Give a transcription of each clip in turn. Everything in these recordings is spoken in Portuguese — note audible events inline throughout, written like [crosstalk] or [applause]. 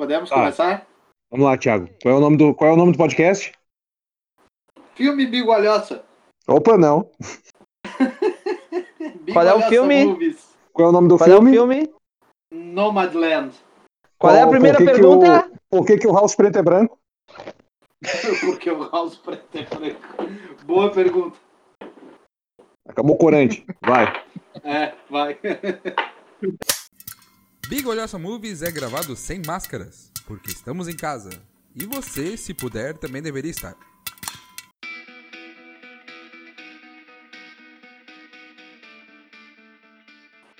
Podemos Tá. começar? Vamos lá, Thiago. Qual é o nome do, qual é o nome do podcast? Filme Bigolhosa. Opa, não. [laughs] Qual é o filme? Movies. Qual é o nome do Qual filme? é o filme? Nomadland. Qual é a primeira por que que pergunta? o- Por que, que o House Preto é branco? [laughs] Porque o House preto é branco. Boa pergunta. Acabou o corante. Vai. É, vai. [laughs] Big Olhosa Movies é gravado sem máscaras, porque estamos em casa. E você, se puder, também deveria estar.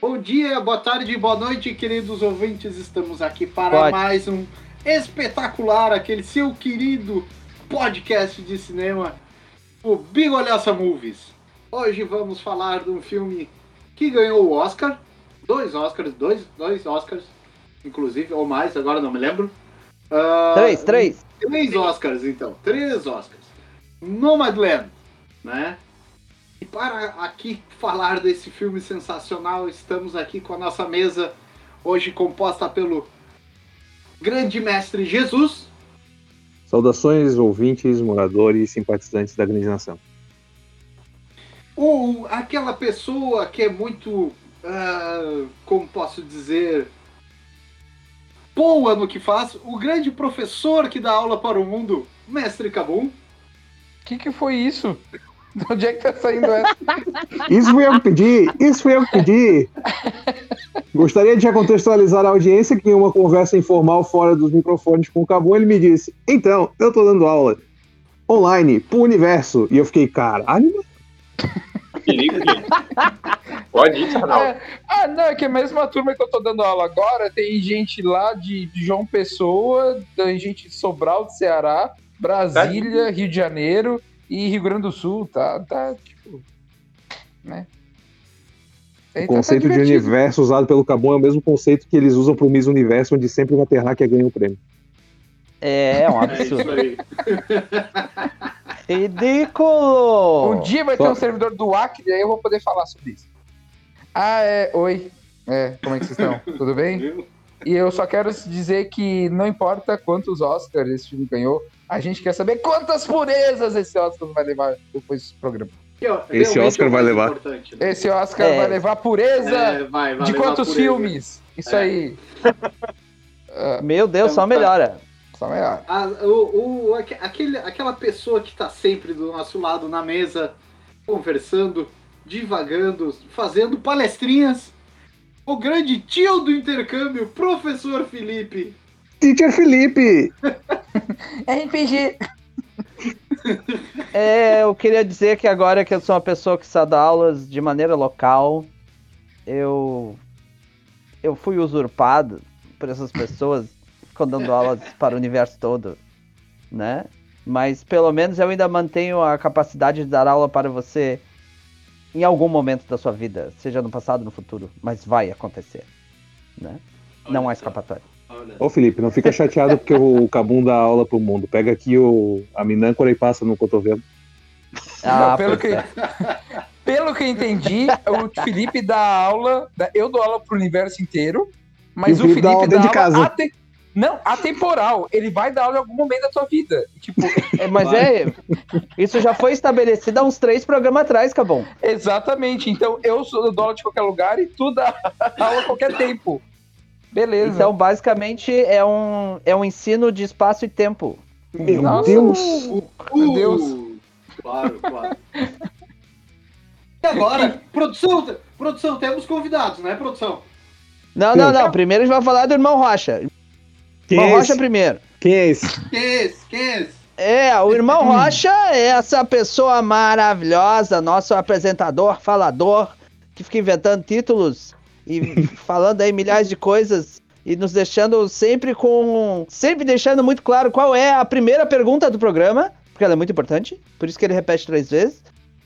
Bom dia, boa tarde, boa noite, queridos ouvintes. Estamos aqui para Pode. mais um espetacular, aquele seu querido podcast de cinema, o Bigolhosa Movies. Hoje vamos falar de um filme que ganhou o Oscar, dois Oscars, dois, dois Oscars, inclusive, ou mais, agora não me lembro. Ah, Três, três. Três Oscars, então. Três Oscars. Nomadland, né? E para aqui falar desse filme sensacional, estamos aqui com a nossa mesa, hoje composta pelo grande mestre Jesus, Saudações, ouvintes, moradores, simpatizantes da grande nação. ou aquela pessoa que é muito, ah, como posso dizer, boa no que faz, o grande professor que dá aula para o mundo, mestre Cabum. O que, que foi isso? De onde é que tá saindo essa? [laughs] Isso foi eu que pedi! Isso foi eu que pedi! Gostaria de já contextualizar a audiência que em uma conversa informal fora dos microfones com o Cabum, ele me disse: Então, eu tô dando aula online pro universo. E eu fiquei, caralho, Perigo, gente. Pode ir, Arnaldo. É, ah, não, é que a mesma turma que eu tô dando aula agora, tem gente lá de, de João Pessoa, tem gente de Sobral do Ceará, Brasília, Rio de Janeiro e Rio Grande do Sul, tá? Tá, tipo. Né? Aí O tá- tá conceito de divertido. universo usado pelo Cabum é o mesmo conceito que eles usam pro Miss Universo, onde sempre ter hacker ganha o prêmio. É, é um É isso absurdo. aí. Ridículo! Um dia vai ter Só- um servidor do Acre, aí eu vou poder falar sobre isso. Ah, é. Oi. É, como é que vocês estão? [laughs] Tudo bem? E eu só quero dizer que não importa quantos Oscars esse filme ganhou, a gente quer saber quantas purezas esse Oscar vai levar depois desse programa. Esse Oscar é o vai levar. né? Esse Oscar É. vai levar pureza É, vai, vai de levar quantos por ele. filmes? Isso É. aí. [laughs] Meu Deus, só Então tá. melhora. só A- o, o- aque- aquele, aquela pessoa que está sempre do nosso lado na mesa, conversando, divagando, fazendo palestrinhas. O grande tio do intercâmbio, professor Felipe. Teacher Felipe! [laughs] RPG. [laughs] É, eu queria dizer que agora que eu sou uma pessoa que só dá aulas de maneira local, eu eu fui usurpado por essas pessoas ficam dando aulas para o universo todo, né? Mas pelo menos eu ainda mantenho a capacidade de dar aula para você em algum momento da sua vida, seja no passado ou no futuro, mas vai acontecer, né? Não há Olha escapatória. olha. Ô Felipe, não fica chateado porque o Cabum dá aula pro mundo. Pega aqui o, a minâncora e passa no cotovelo. Ah, Não, pelo, que, é. [laughs] pelo que eu entendi, o Felipe dá aula. da- Eu dou aula pro universo inteiro, mas E o o Felipe Felipe dá aula dá dentro de aula casa. ate- Não, atemporal. Ele vai dar aula em algum momento da tua vida. Tipo, É, mas é, isso já foi estabelecido há uns três programas atrás, Cabom. exatamente. Então eu sou dou aula de qualquer lugar e tu dá [laughs] aula a qualquer tempo. Beleza. Então, basicamente, é um, é um ensino de espaço e tempo. Meu Nossa. Deus! Meu Deus. Uh, Claro, claro. E agora, produção, produção, temos convidados, né, produção? Não, não, não. Primeiro a gente vai falar do irmão Rocha. Quem irmão é Rocha esse? primeiro. Quem é esse? Quem é esse? Quem é esse? É, o irmão Rocha é essa pessoa maravilhosa, nosso apresentador, falador, que fica inventando títulos e [laughs] falando aí milhares de coisas e nos deixando sempre com. Sempre deixando muito claro qual é a primeira pergunta do programa, porque ela é muito importante, por isso que ele repete três vezes.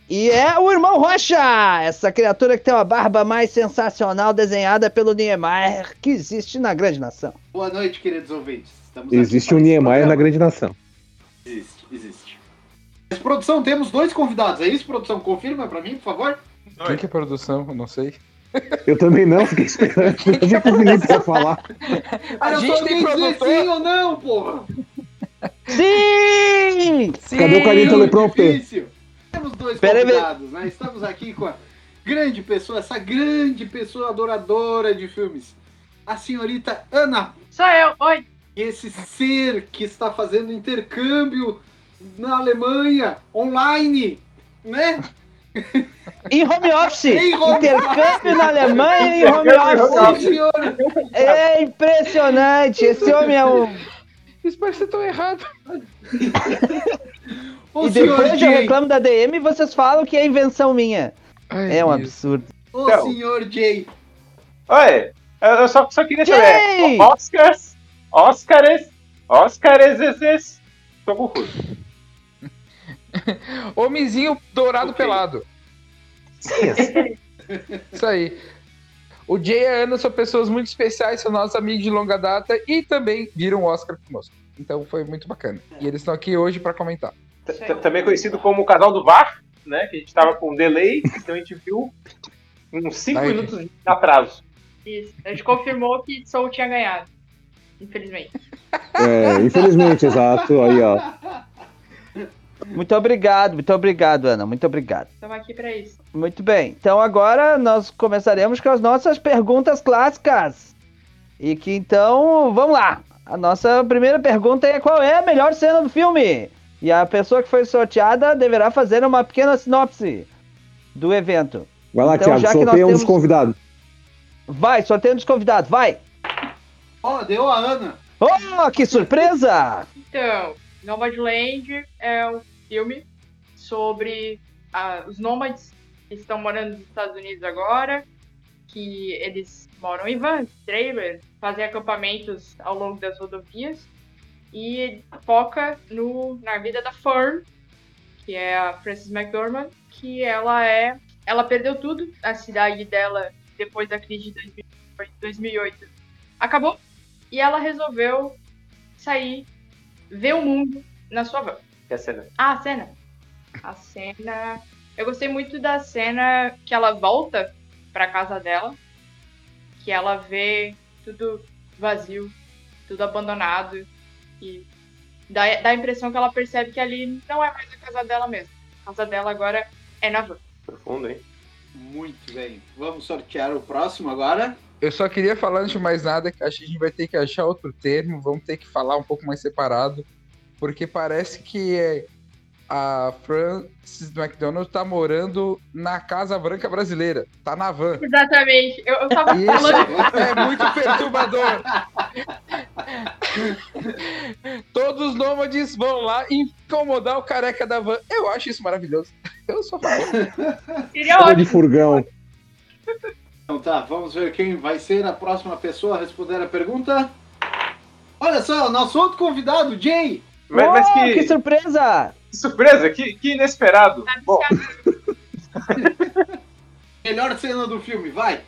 E é o irmão Rocha, essa criatura que tem uma barba mais sensacional desenhada pelo Niemeyer que existe na grande nação. Boa noite, queridos ouvintes. Estamos Existe para um Niemeyer na grande nação. Existe, existe. Mas, produção, temos dois convidados, é isso, produção? Confirma pra mim, por favor? Quem que é produção? Eu não sei. Eu também não, fiquei esperando. Achei que o Felipe ia falar. A Era gente tem produtor. sim ou não, porra. Sim! Cadê o carinho teleprompter? Temos dois Pera aí, convidados, né? Estamos aqui com a grande pessoa, essa grande pessoa adoradora de filmes. A senhorita Ana Sou eu, oi. esse ser que está fazendo intercâmbio na Alemanha, online, né? Em home office! [laughs] Em home Intercâmbio na Alemanha e home office! É impressionante! Esse homem é um. Isso parece tão errado. Ô E senhor depois eu reclamo da DM e vocês falam que é invenção minha. Ai, É um Deus. absurdo. ô Então. senhor Jay, Oi, eu só, só queria Jay! saber. Oscars, Oscars, Oscars, esses. Tô confuso. [laughs] Homenzinho dourado Ok. pelado. Sim. [laughs] Isso aí. O Jay e a Ana são pessoas muito especiais, são nossos amigos de longa data e também viram o Oscar conosco. Então foi muito bacana. E eles estão aqui hoje para comentar. Também conhecido como o casal do VAR, né? Que a gente tava com um delay, então a gente viu uns 5 Aí. minutos de atraso. Isso. A gente confirmou que Soul tinha ganhado. Infelizmente. É, infelizmente, exato. Aí, ó. Muito obrigado, muito obrigado, Ana. Muito obrigado. Estamos aqui pra isso. Muito bem. Então agora nós começaremos com as nossas perguntas clássicas. E que então, vamos lá. A nossa primeira pergunta é qual é a melhor cena do filme? E a pessoa que foi sorteada deverá fazer uma pequena sinopse do evento. Vai lá, Então, Thiago, já que sorteia nós um dos temos- convidados. Vai, sorteio dos convidados, vai! ó, deu a Ana. Oh, que surpresa! Então, Nomadland é um filme sobre ah, os nômades que estão morando nos Estados Unidos agora, que eles moram em van, trailer, fazem acampamentos ao longo das rodovias e foca no, na vida da Fern, que é a Frances McDormand, que ela é, ela perdeu tudo, a cidade dela depois da crise de 2008 acabou e ela resolveu sair ver o mundo na sua van. Que é a cena. Ah, a cena. A cena. Eu gostei muito da cena que ela volta pra casa dela, que ela vê tudo vazio, tudo abandonado e dá, dá a impressão que ela percebe que ali não é mais a casa dela mesmo. A casa dela agora é na van. Profundo, hein? Muito bem. Vamos sortear o próximo agora. Eu só queria falar antes de mais nada que acho que a gente vai ter que achar outro termo, vamos ter que falar um pouco mais separado, porque parece que é, a Frances McDonald tá morando na Casa Branca Brasileira, tá na van. Exatamente. Eu, eu tava Isso falando. é muito perturbador. Todos os nômades vão lá incomodar o careca da van. Eu acho isso maravilhoso. Eu sou favor. De furgão. Então tá, vamos ver quem vai ser a próxima pessoa a responder a pergunta. Olha só, nosso outro convidado, Jay. Mas, mas Oh, que, que surpresa! Que surpresa, que, que inesperado. Tá Bom, [laughs] Melhor cena do filme, vai.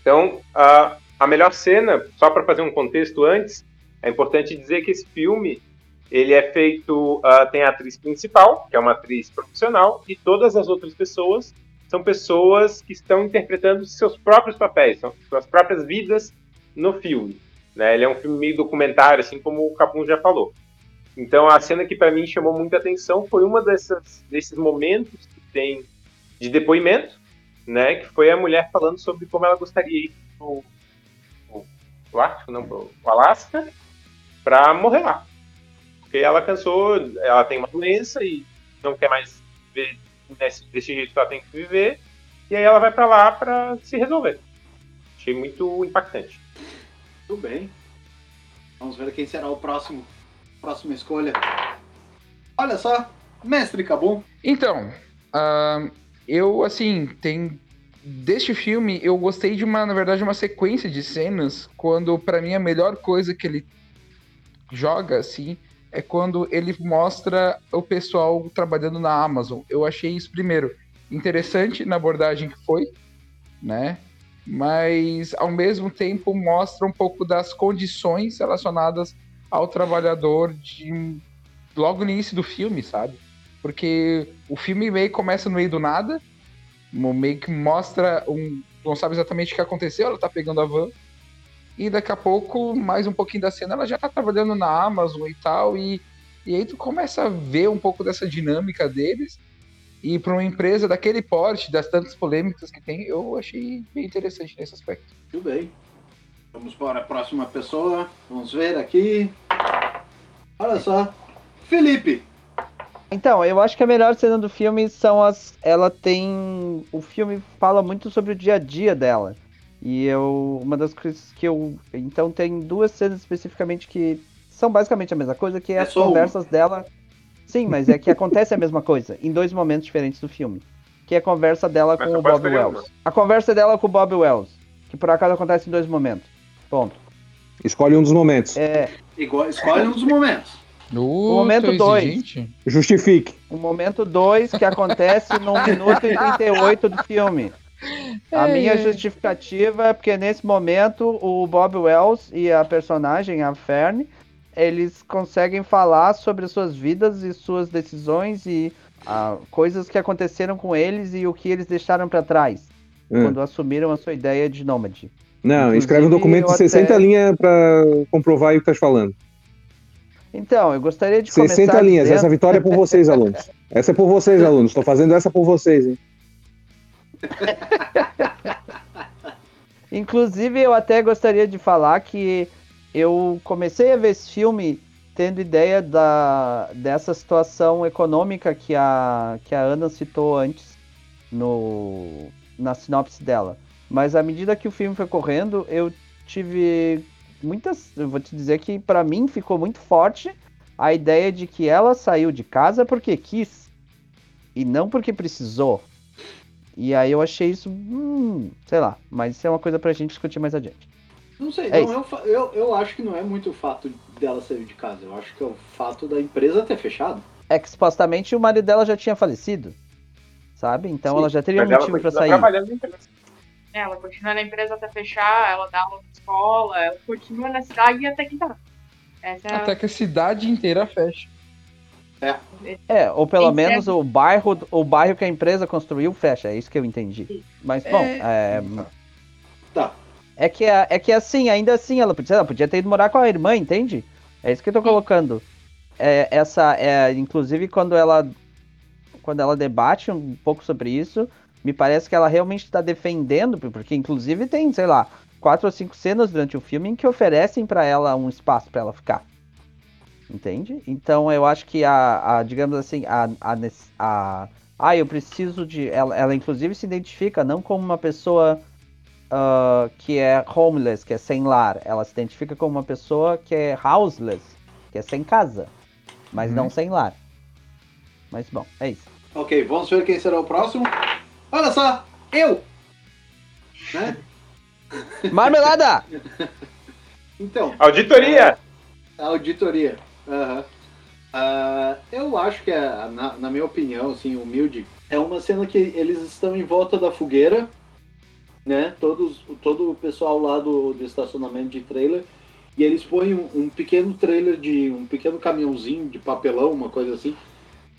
Então, a, a melhor cena, só para fazer um contexto antes, é importante dizer que esse filme ele é feito, ah, tem a atriz principal, que é uma atriz profissional, e todas as outras pessoas são pessoas que estão interpretando seus próprios papéis, são suas próprias vidas no filme. Né? Ele é um filme meio documentário, assim como o Capum já falou. Então, a cena que para mim chamou muita atenção foi uma dessas, desses momentos que tem de depoimento, né, que foi a mulher falando sobre como ela gostaria ir pro, pro, pro Ártico, não, pro, pro Alasca, para morrer lá. Porque ela cansou, ela tem uma doença e não quer mais viver desse, desse jeito que ela tem que viver, e aí ela vai para lá para se resolver. Achei muito impactante. Tudo bem. Vamos ver quem será o próximo. Próxima escolha. Olha só, Mestre Cabum. Então, ahn, eu, assim, tem. Deste filme, eu gostei de uma, na verdade, uma sequência de cenas, quando, pra mim, a melhor coisa que ele joga, assim, é quando ele mostra o pessoal trabalhando na Amazon. Eu achei isso, primeiro, interessante na abordagem que foi, né? Mas, ao mesmo tempo, mostra um pouco das condições relacionadas ao trabalhador de logo no início do filme, sabe? Porque o filme meio começa no meio do nada, meio que mostra um não sabe exatamente o que aconteceu, ela tá pegando a van. E daqui a pouco, mais um pouquinho da cena, ela já tá trabalhando na Amazon e tal. E, e aí tu começa a ver um pouco dessa dinâmica deles. E para uma empresa daquele porte, das tantas polêmicas que tem, eu achei bem interessante nesse aspecto. Tudo bem. Vamos para a próxima pessoa. Vamos ver aqui. Olha só. Felipe. Então, eu acho que a melhor cena do filme são as. Ela tem. O filme fala muito sobre o dia a dia dela. E eu. Uma das coisas que eu. Então tem duas cenas especificamente que são basicamente a mesma coisa, que é, É as só uma. conversas dela. Sim, mas é que acontece a mesma coisa, em dois momentos diferentes do filme. Que é a conversa dela Mas com o Bob Wells. A conversa dela com o Bob Wells. Que por acaso acontece em dois momentos. Ponto. Escolhe um dos momentos. É, Igual, escolhe um dos momentos. No momento dois. Justifique. o momento 2 que acontece no [laughs] minuto e 38 do filme. A minha justificativa é porque nesse momento o Bob Wells e a personagem, a Fern, eles conseguem falar sobre suas vidas e suas decisões e ah, coisas que aconteceram com eles e o que eles deixaram pra trás Hum. quando assumiram a sua ideia de nômade. Não, escreve um documento de eu 60 até- linhas pra comprovar o que tá falando. Então, eu gostaria de 60 começar linhas. dizendo- Essa vitória é por vocês, alunos. [laughs] Essa é por vocês, alunos. Tô fazendo essa por vocês, hein? [laughs] Inclusive, eu até gostaria de falar que eu comecei a ver esse filme tendo ideia da, dessa situação econômica que a, que a Ana citou antes no, na sinopse dela. Mas à medida que o filme foi correndo, eu tive muitas. Eu vou te dizer que para mim ficou muito forte a ideia de que ela saiu de casa porque quis e não porque precisou. E aí eu achei isso, hum, sei lá, mas isso é uma coisa pra gente discutir mais adiante. Não sei, É não fa- eu, eu acho que não é muito o fato dela sair de casa. Eu acho que é o fato da empresa ter fechado. É que supostamente o marido dela já tinha falecido, sabe? Então Sim, ela já teria um motivo pra sair. trabalhando na empresa. Ela continua na empresa até fechar, ela dá aula na escola, ela continua na cidade até que tá. Essa é Até que a cidade inteira fecha. É, ou pelo Tem menos certo. o bairro, o bairro que a empresa construiu fecha, é isso que eu entendi. Mas bom, é, Tá. é que é, é que assim, ainda assim ela podia, ela podia ter ido morar com a irmã, entende? É isso que eu tô colocando. É, essa é, inclusive quando ela quando ela debate um pouco sobre isso, me parece que ela realmente está defendendo, porque inclusive tem, sei lá, quatro ou cinco cenas durante o filme em que oferecem pra ela um espaço pra ela ficar. Entende? Então eu acho que a, a, digamos assim, a, a, a- ah, eu preciso de. Ela, ela inclusive se identifica não como uma pessoa ah, que é homeless, que é sem lar. Ela se identifica como uma pessoa que é houseless, que é sem casa, mas Uhum. não sem lar. Mas bom, é isso. Ok, vamos ver quem será o próximo. Olha só, eu! Né? Marmelada! Então, Auditoria! a auditoria. Ah, eu acho que, é, na, na minha opinião, assim, humilde, é uma cena que eles estão em volta da fogueira, né? Todos, todo o pessoal lá do, do estacionamento de trailer. E eles põem um, um pequeno trailer de. um pequeno caminhãozinho de papelão, uma coisa assim,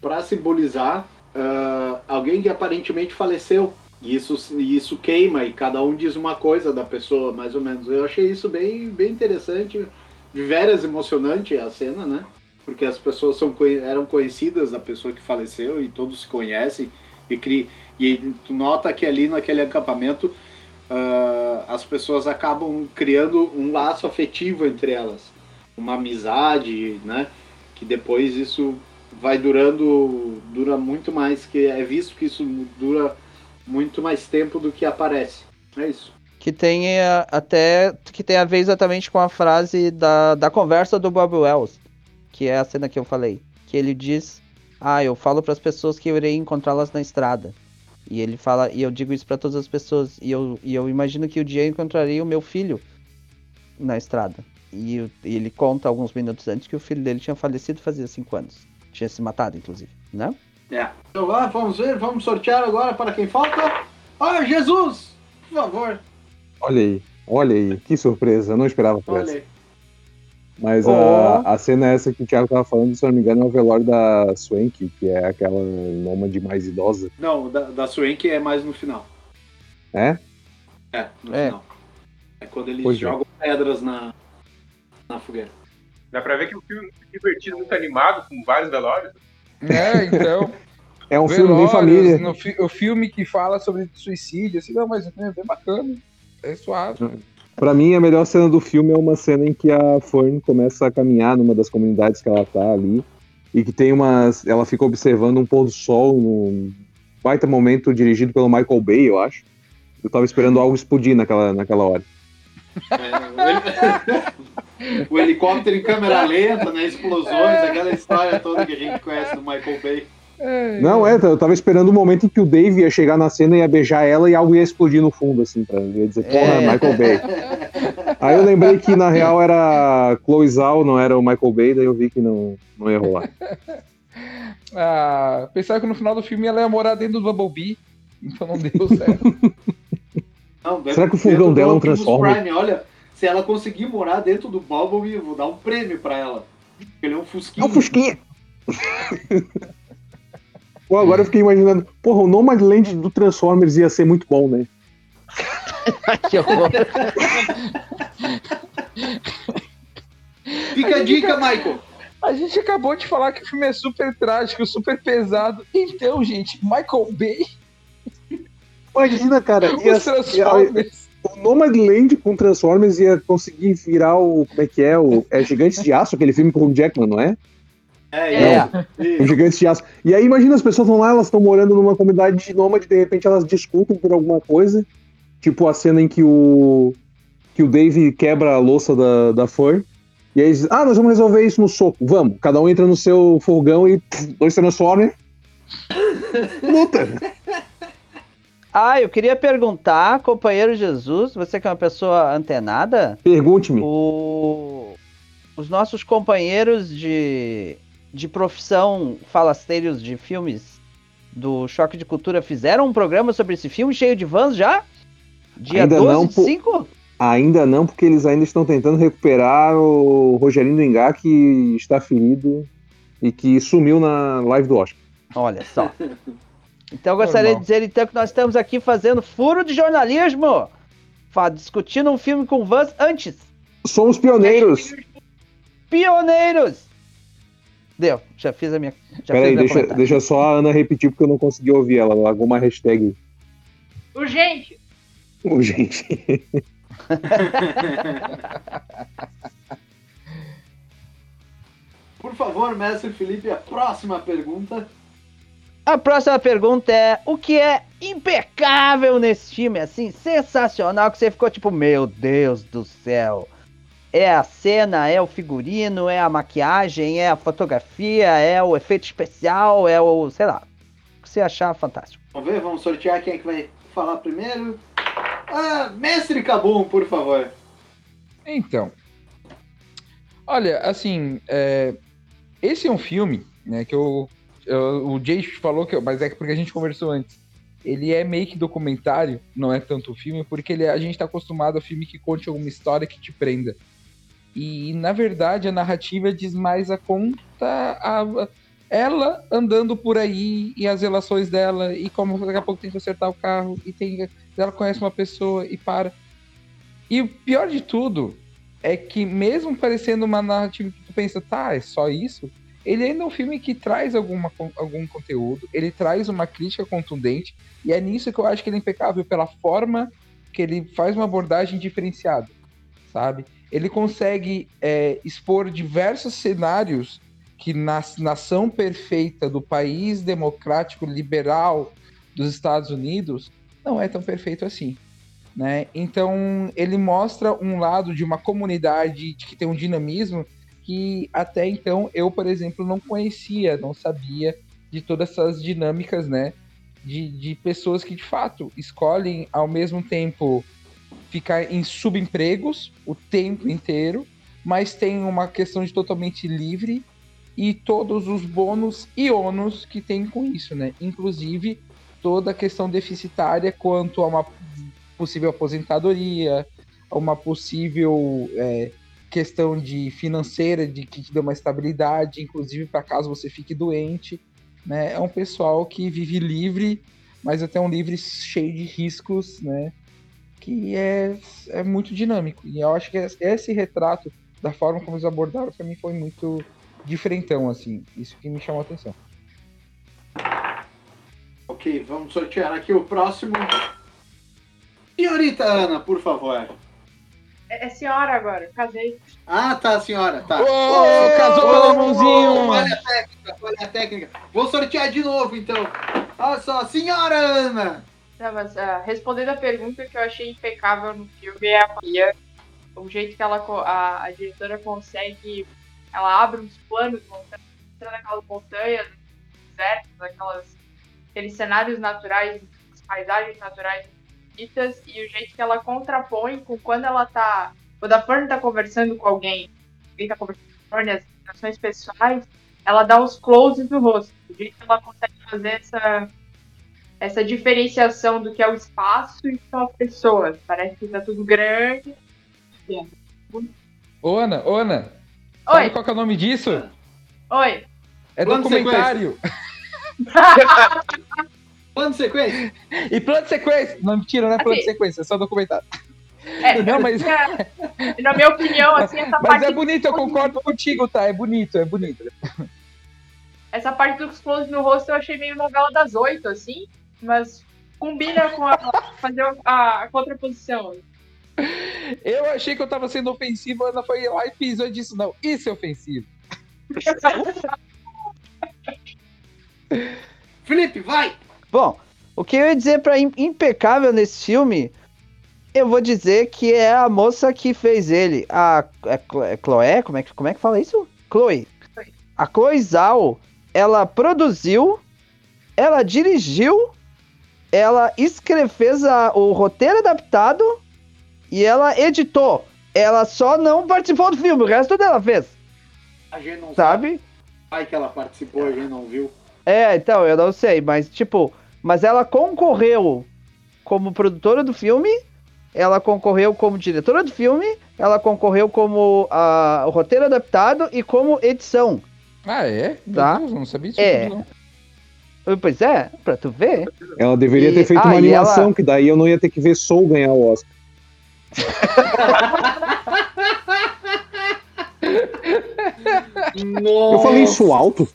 para simbolizar ah, alguém que aparentemente faleceu. E isso, isso queima, e cada um diz uma coisa da pessoa, mais ou menos. Eu achei isso bem, bem interessante, de veras emocionante a cena, né? Porque as pessoas são, eram conhecidas da pessoa que faleceu e todos se conhecem. E, cri, e tu nota que ali naquele acampamento ah, as pessoas acabam criando um laço afetivo entre elas. Uma amizade, né? Que depois isso vai durando, dura muito mais, que é visto que isso dura muito mais tempo do que aparece. É isso. Que tem eh, até. que tem a ver exatamente com a frase da, da conversa do Bob Wells, que é a cena que eu falei. Que ele diz: Ah, eu falo para as pessoas que eu irei encontrá-las na estrada. E ele fala, e eu digo isso para todas as pessoas. E eu, e eu imagino que o dia eu encontrarei o meu filho na estrada. E, e ele conta alguns minutos antes que o filho dele tinha falecido fazia cinco anos. Tinha se matado, inclusive, né? É. Então lá, vamos ver, vamos sortear agora para quem falta. Ah, Jesus! Por favor, Olha aí, olha aí, que surpresa, eu não esperava por olha essa. aí. Mas Ó. a, a cena é essa que o Thiago tava falando, se eu não me engano, é o velório da Swank, que é aquela nômade mais idosa. Não, da, da Swank é mais no final. É? É, no É. final. É quando eles Pois é. jogam pedras na, na fogueira. Dá pra ver que é um filme muito divertido, muito animado, com vários velórios. É, então. É um filme bem Velórios, família. no fi- o filme que fala sobre suicídio, assim, não, mas é bem bacana. É suave. Pra mim, a melhor cena do filme é uma cena em que a Fern começa a caminhar numa das comunidades que ela tá ali. E que tem umas. Ela fica observando um pôr do sol num baita momento dirigido pelo Michael Bay, eu acho. Eu tava esperando algo explodir naquela, naquela hora. [laughs] É, o heli- o helicóptero em câmera lenta, né? Explosões, aquela história toda que a gente conhece do Michael Bay. Não, é, eu tava esperando o momento em que o Dave ia chegar na cena e ia beijar ela e algo ia explodir no fundo, assim, pra ia dizer, porra, É. Michael Bay. Aí eu lembrei que na real era Chloe Zhao, não era o Michael Bay, daí eu vi que não, não ia rolar. [laughs] Ah, pensava que no final do filme ela ia morar dentro do Bumblebee, então não deu certo. Não, Será que o fogão dela é um Transformer? Prime, olha, se ela conseguir morar dentro do Bumblebee, eu vou dar um prêmio pra ela. Ele é um É fusquinho. um Fusquinha! [laughs] Pô, agora eu fiquei imaginando, porra, o Nomadland do Transformers ia ser muito bom, né? [laughs] Que horror. Fica a dica, Michael. A gente acabou de falar que o filme é super trágico, super pesado. Então, gente, Michael Bay, Imagina, cara, ia, os Transformers. O Nomadland com Transformers ia conseguir virar o. Como é que é? O, é Gigantes de Aço, aquele filme com o Jackman, não é? É, É. O Gigantes de Aço. E aí, imagina, as pessoas vão lá, elas estão morando numa comunidade de nômade, de repente elas discutem por alguma coisa. Tipo a cena em que o. que o Dave quebra a louça da, da Fur. E aí eles dizem, ah, nós vamos resolver isso no soco. Vamos. Cada um entra no seu fogão e pff, dois Transformers. Luta. Ah, eu queria perguntar, companheiro Jesus, você que é uma pessoa antenada, Pergunte-me. o- os nossos companheiros de, de profissão falasteiros de filmes do Choque de Cultura fizeram um programa sobre esse filme cheio de vans já? Dia Ainda 12 não, de pô. 5? Ainda não, porque eles ainda estão tentando recuperar o Rogerinho do Engá, que está ferido e que sumiu na live do Oscar. Olha só. [laughs] Então eu gostaria Normal. de dizer então que nós estamos aqui fazendo furo de jornalismo, discutindo um filme com vans antes. Somos pioneiros. Pioneiros! Deu, já fiz a minha. Já Peraí, deixa, comentário. deixa só a Ana repetir, porque eu não consegui ouvir ela. Largou uma hashtag. Urgente! Ô, gente. [laughs] Por favor, mestre Felipe, a próxima pergunta. A próxima pergunta é: o que é impecável nesse filme, assim, sensacional, que você ficou tipo, meu Deus do céu. É a cena, é o figurino, é a maquiagem, é a fotografia, é o efeito especial, é o, sei lá, o que você achar fantástico. Vamos ver, vamos sortear quem é que vai falar primeiro. Ah, mestre Cabum, por favor. Então, olha, assim, é, esse é um filme, né, que eu- o Jay falou que, mas é que porque a gente conversou antes. Ele é meio que documentário, não é tanto filme, porque ele, é- a gente tá acostumado a filme que conte alguma história que te prenda. E na verdade a narrativa diz mais a conta a- ela andando por aí e as relações dela e como daqui a pouco tem que acertar o carro e tem ela conhece uma pessoa e para. E o pior de tudo é que mesmo parecendo uma narrativa que tu pensa, tá, é só isso, ele ainda é um filme que traz alguma, algum conteúdo, ele traz uma crítica contundente, e é nisso que eu acho que ele é impecável, pela forma que ele faz uma abordagem diferenciada, sabe? Ele consegue é, expor diversos cenários que na nação perfeita do país democrático liberal dos Estados Unidos não é tão perfeito assim né? Então ele mostra um lado de uma comunidade que tem um dinamismo que até então eu, por exemplo, não conhecia, não sabia de todas essas dinâmicas, né? De, de pessoas que de fato escolhem ao mesmo tempo ficar em subempregos o tempo inteiro, mas tem uma questão de totalmente livre e todos os bônus e ônus que tem com isso, né? Inclusive toda a questão deficitária quanto a uma possível aposentadoria, a uma possível é, questão de financeira de que te dê uma estabilidade, inclusive para caso você fique doente, né? É um pessoal que vive livre, mas até um livre cheio de riscos, né? que é, é muito dinâmico. E eu acho que esse retrato, da forma como eles abordaram, pra mim foi muito diferentão, assim. Isso que me chamou a atenção. Ok, vamos sortear aqui o próximo. Senhorita Ana, por favor. É, é senhora agora, casei. Ah, tá, senhora, tá. Ô, casou com o alemãozinho! Olha a técnica, olha a técnica. Vou sortear de novo, então. Olha só, senhora Ana. Tá, mas, ah, respondendo a pergunta que eu achei impecável no filme é a Maria. O jeito que ela, a, a diretora consegue. Ela abre uns planos, mostrando aquelas montanhas, desertos, aquelas, aqueles cenários naturais, as paisagens naturais e o jeito que ela contrapõe com quando ela tá. Quando a Fern tá conversando com alguém, alguém tá conversando com a Fern, as relações pessoais, ela dá uns closes no rosto. O jeito que ela consegue fazer essa essa diferenciação do que é o espaço e são as pessoas. Parece que tá tudo grande. Ô, Ana, ô, Ana, sabe Oi, qual que é o nome disso? oi. É Plano documentário. [laughs] [laughs] Plano de sequência? E plano de sequência. Não, mentira, não é plano de Assim. sequência, é só documentário. É, [laughs] Não, mas- na minha opinião, assim, essa Mas parte, é bonito, eu concordo contigo, tá? É bonito, é bonito. essa parte dos close no rosto eu achei meio novela das oito, assim, mas combina com a fazer a, a contraposição. Eu achei que eu tava sendo ofensivo, Ana foi lá e pisou e disse, não, isso é ofensivo. [laughs] Felipe, vai! Bom, o que eu ia dizer pra im- impecável nesse filme, eu vou dizer que é a moça que fez ele. A é é Chloé? Como é, que, como é que fala isso? Chloe. A Chloe Zhao, ela produziu, ela dirigiu, ela escreve, fez a- o roteiro adaptado e ela editou. Ela só não participou do filme, o resto dela fez, A gente não sabe. sabe? Vai que ela participou, a gente não viu. É, então, eu não sei, mas tipo, mas ela concorreu como produtora do filme, ela concorreu como diretora do filme, ela concorreu como o roteiro adaptado e como edição. Ah, é? Tá. Deus, eu não sabia disso. É. não. Pois é, pra tu ver. Ela deveria E- ter feito ah, uma animação, ela- que daí eu não ia ter que ver Soul ganhar o Oscar. Nossa. [laughs] Eu falei isso alto?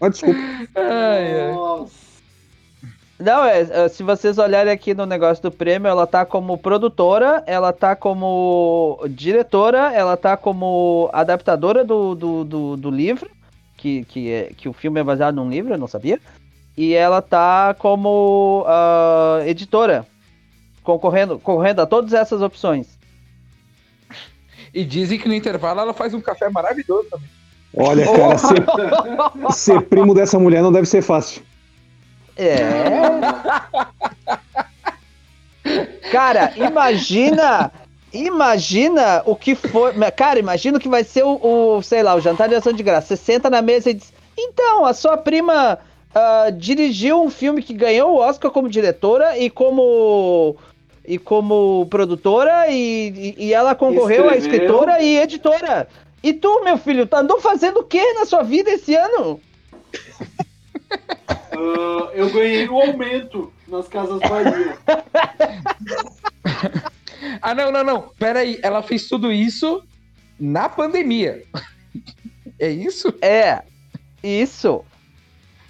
Ah, desculpa. Ai, ai. Nossa. Não, é, é, se vocês olharem aqui no negócio do prêmio, ela tá como produtora, ela tá como diretora, ela tá como adaptadora do, do, do, do livro, que, que, é, que o filme é baseado num livro, eu não sabia. E ela tá como ah, editora, concorrendo, concorrendo a todas essas opções. E dizem que no intervalo ela faz um café maravilhoso também. Olha, cara, ser, [laughs] ser primo dessa mulher não deve ser fácil. É. Cara, imagina. Imagina o que foi. Cara, imagina o que vai ser o, o, sei lá, o jantar de ação de graça. Você senta na mesa e diz: Então, a sua prima ah, dirigiu um filme que ganhou o Oscar como diretora e como. E como produtora, e, e, e ela concorreu a Escreveu. escritora e editora. E tu, meu filho, tá andou fazendo o que na sua vida esse ano? [laughs] Ah, eu ganhei um aumento nas Casas Bahia. [laughs] Ah, não, não, não. Pera aí, ela fez tudo isso na pandemia. [laughs] É isso? É, isso.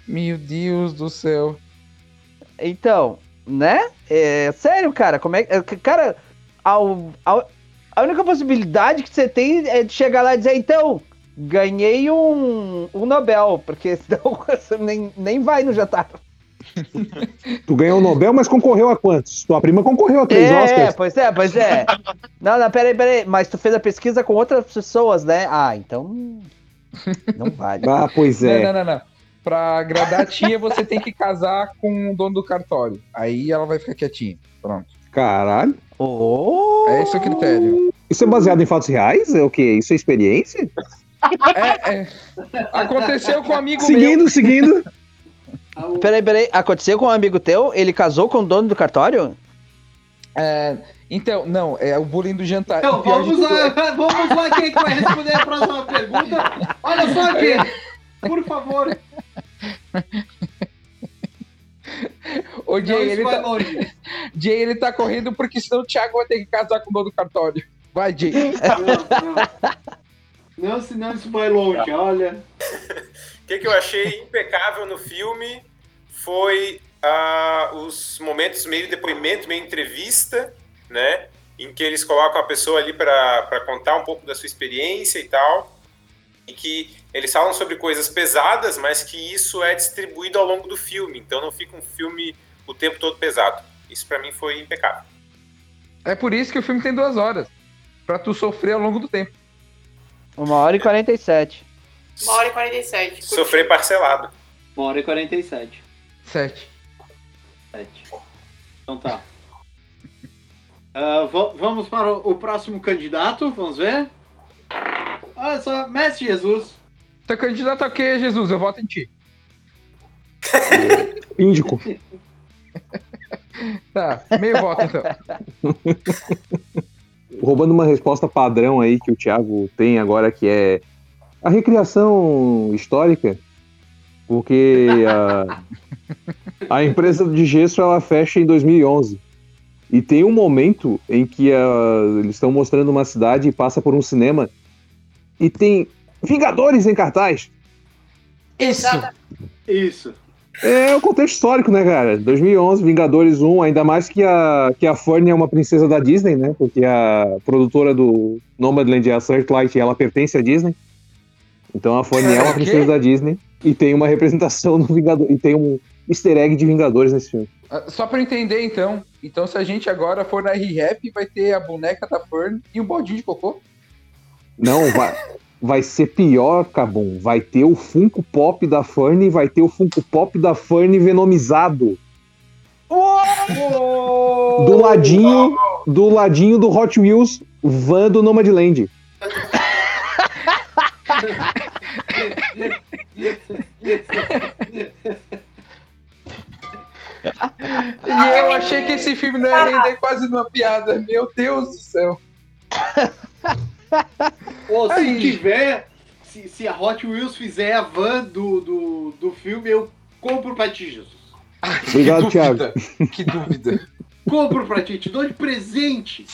Meu Deus do céu. Então, né? É sério, cara, como é que. é que- Cara, ao, ao- a única possibilidade que você tem é de chegar lá e dizer, então, ganhei um, um Nobel, porque [laughs] senão você nem, nem vai no jantar. Tu ganhou o Nobel, mas concorreu a quantos? Tua prima concorreu a três É, é, Oscars. pois é, pois é. Não, não, peraí, peraí. Mas tu fez a pesquisa com outras pessoas, né? Ah, então. Não vale. Ah, pois é. Não, não, não, não. Pra agradar a tia, você tem que casar com o dono do cartório. Aí ela vai ficar quietinha. Pronto. Caralho. Oh! É esse o critério. Isso é baseado em fatos reais? É o quê? Isso é experiência? É, é. Aconteceu com um amigo meu. Seguindo, seguindo. O- Peraí, peraí. Aconteceu com um amigo teu? Ele casou com o dono do cartório? É, então, não, é o bullying do jantar. Então, vamos tudo é- lá, [laughs] vamos lá, quem que vai responder a próxima pergunta? Olha só aqui, por favor. O Jay, Não, ele tá, longe. Jay, ele tá correndo porque senão o Thiago vai ter que casar com o dono do cartório. Vai, Jay. Não, não. Não, senão isso vai longe, olha. O que, que eu achei impecável no filme foi ah, os momentos meio depoimento, meio entrevista, né? Em que eles colocam a pessoa ali para contar um pouco da sua experiência e tal. E que eles falam sobre coisas pesadas, mas que isso é distribuído ao longo do filme. Então não fica um filme o tempo todo pesado. Isso para mim foi impecável. É por isso que o filme tem duas horas. Pra tu sofrer ao longo do tempo. Uma hora e 47. Uma hora e 47. curti. Sofrer parcelado. Uma hora e 47. Sete. Sete. Então tá. [laughs] Va- vamos para o, o próximo candidato, vamos ver. Olha só, Mestre Jesus. Tu é candidato a quê, Jesus? Eu voto em ti. [laughs] Índico. Tá, meio voto então. [laughs] Roubando uma resposta padrão aí que o Thiago tem agora, que é a recriação histórica, porque a, [laughs] a empresa de gesso ela fecha em 2011. E tem um momento em que ah, eles estão mostrando uma cidade e passa por um cinema e tem Vingadores em cartaz. Isso. Isso. É o contexto histórico, né, cara? 2011, Vingadores 1, ainda mais que a, que a Fern é uma princesa da Disney, né? Porque a produtora do Nomadland é a Searchlight e ela pertence à Disney. Então a Fern é uma quê? princesa da Disney e tem uma representação no Vingador e tem um easter egg de Vingadores nesse filme. Ah, Só pra entender, então. Então, se a gente agora for na R-Rap, vai ter a boneca da Fern e um baldinho de cocô. Não, vai, vai ser pior, Cabum. Vai ter o Funko Pop da Fern e vai ter o Funko Pop da Fern venomizado. Do ladinho, do ladinho do Hot Wheels van do Nomadland. E eu achei que esse filme não ia render quase numa piada. Meu Deus do céu. [laughs] Ou se Aí. tiver, se, se a Hot Wheels fizer a van do, do, do filme, eu compro pra ti, Jesus. [laughs] Obrigado, que dúvida. [laughs] Que dúvida. Compro pra ti, te dou de presente.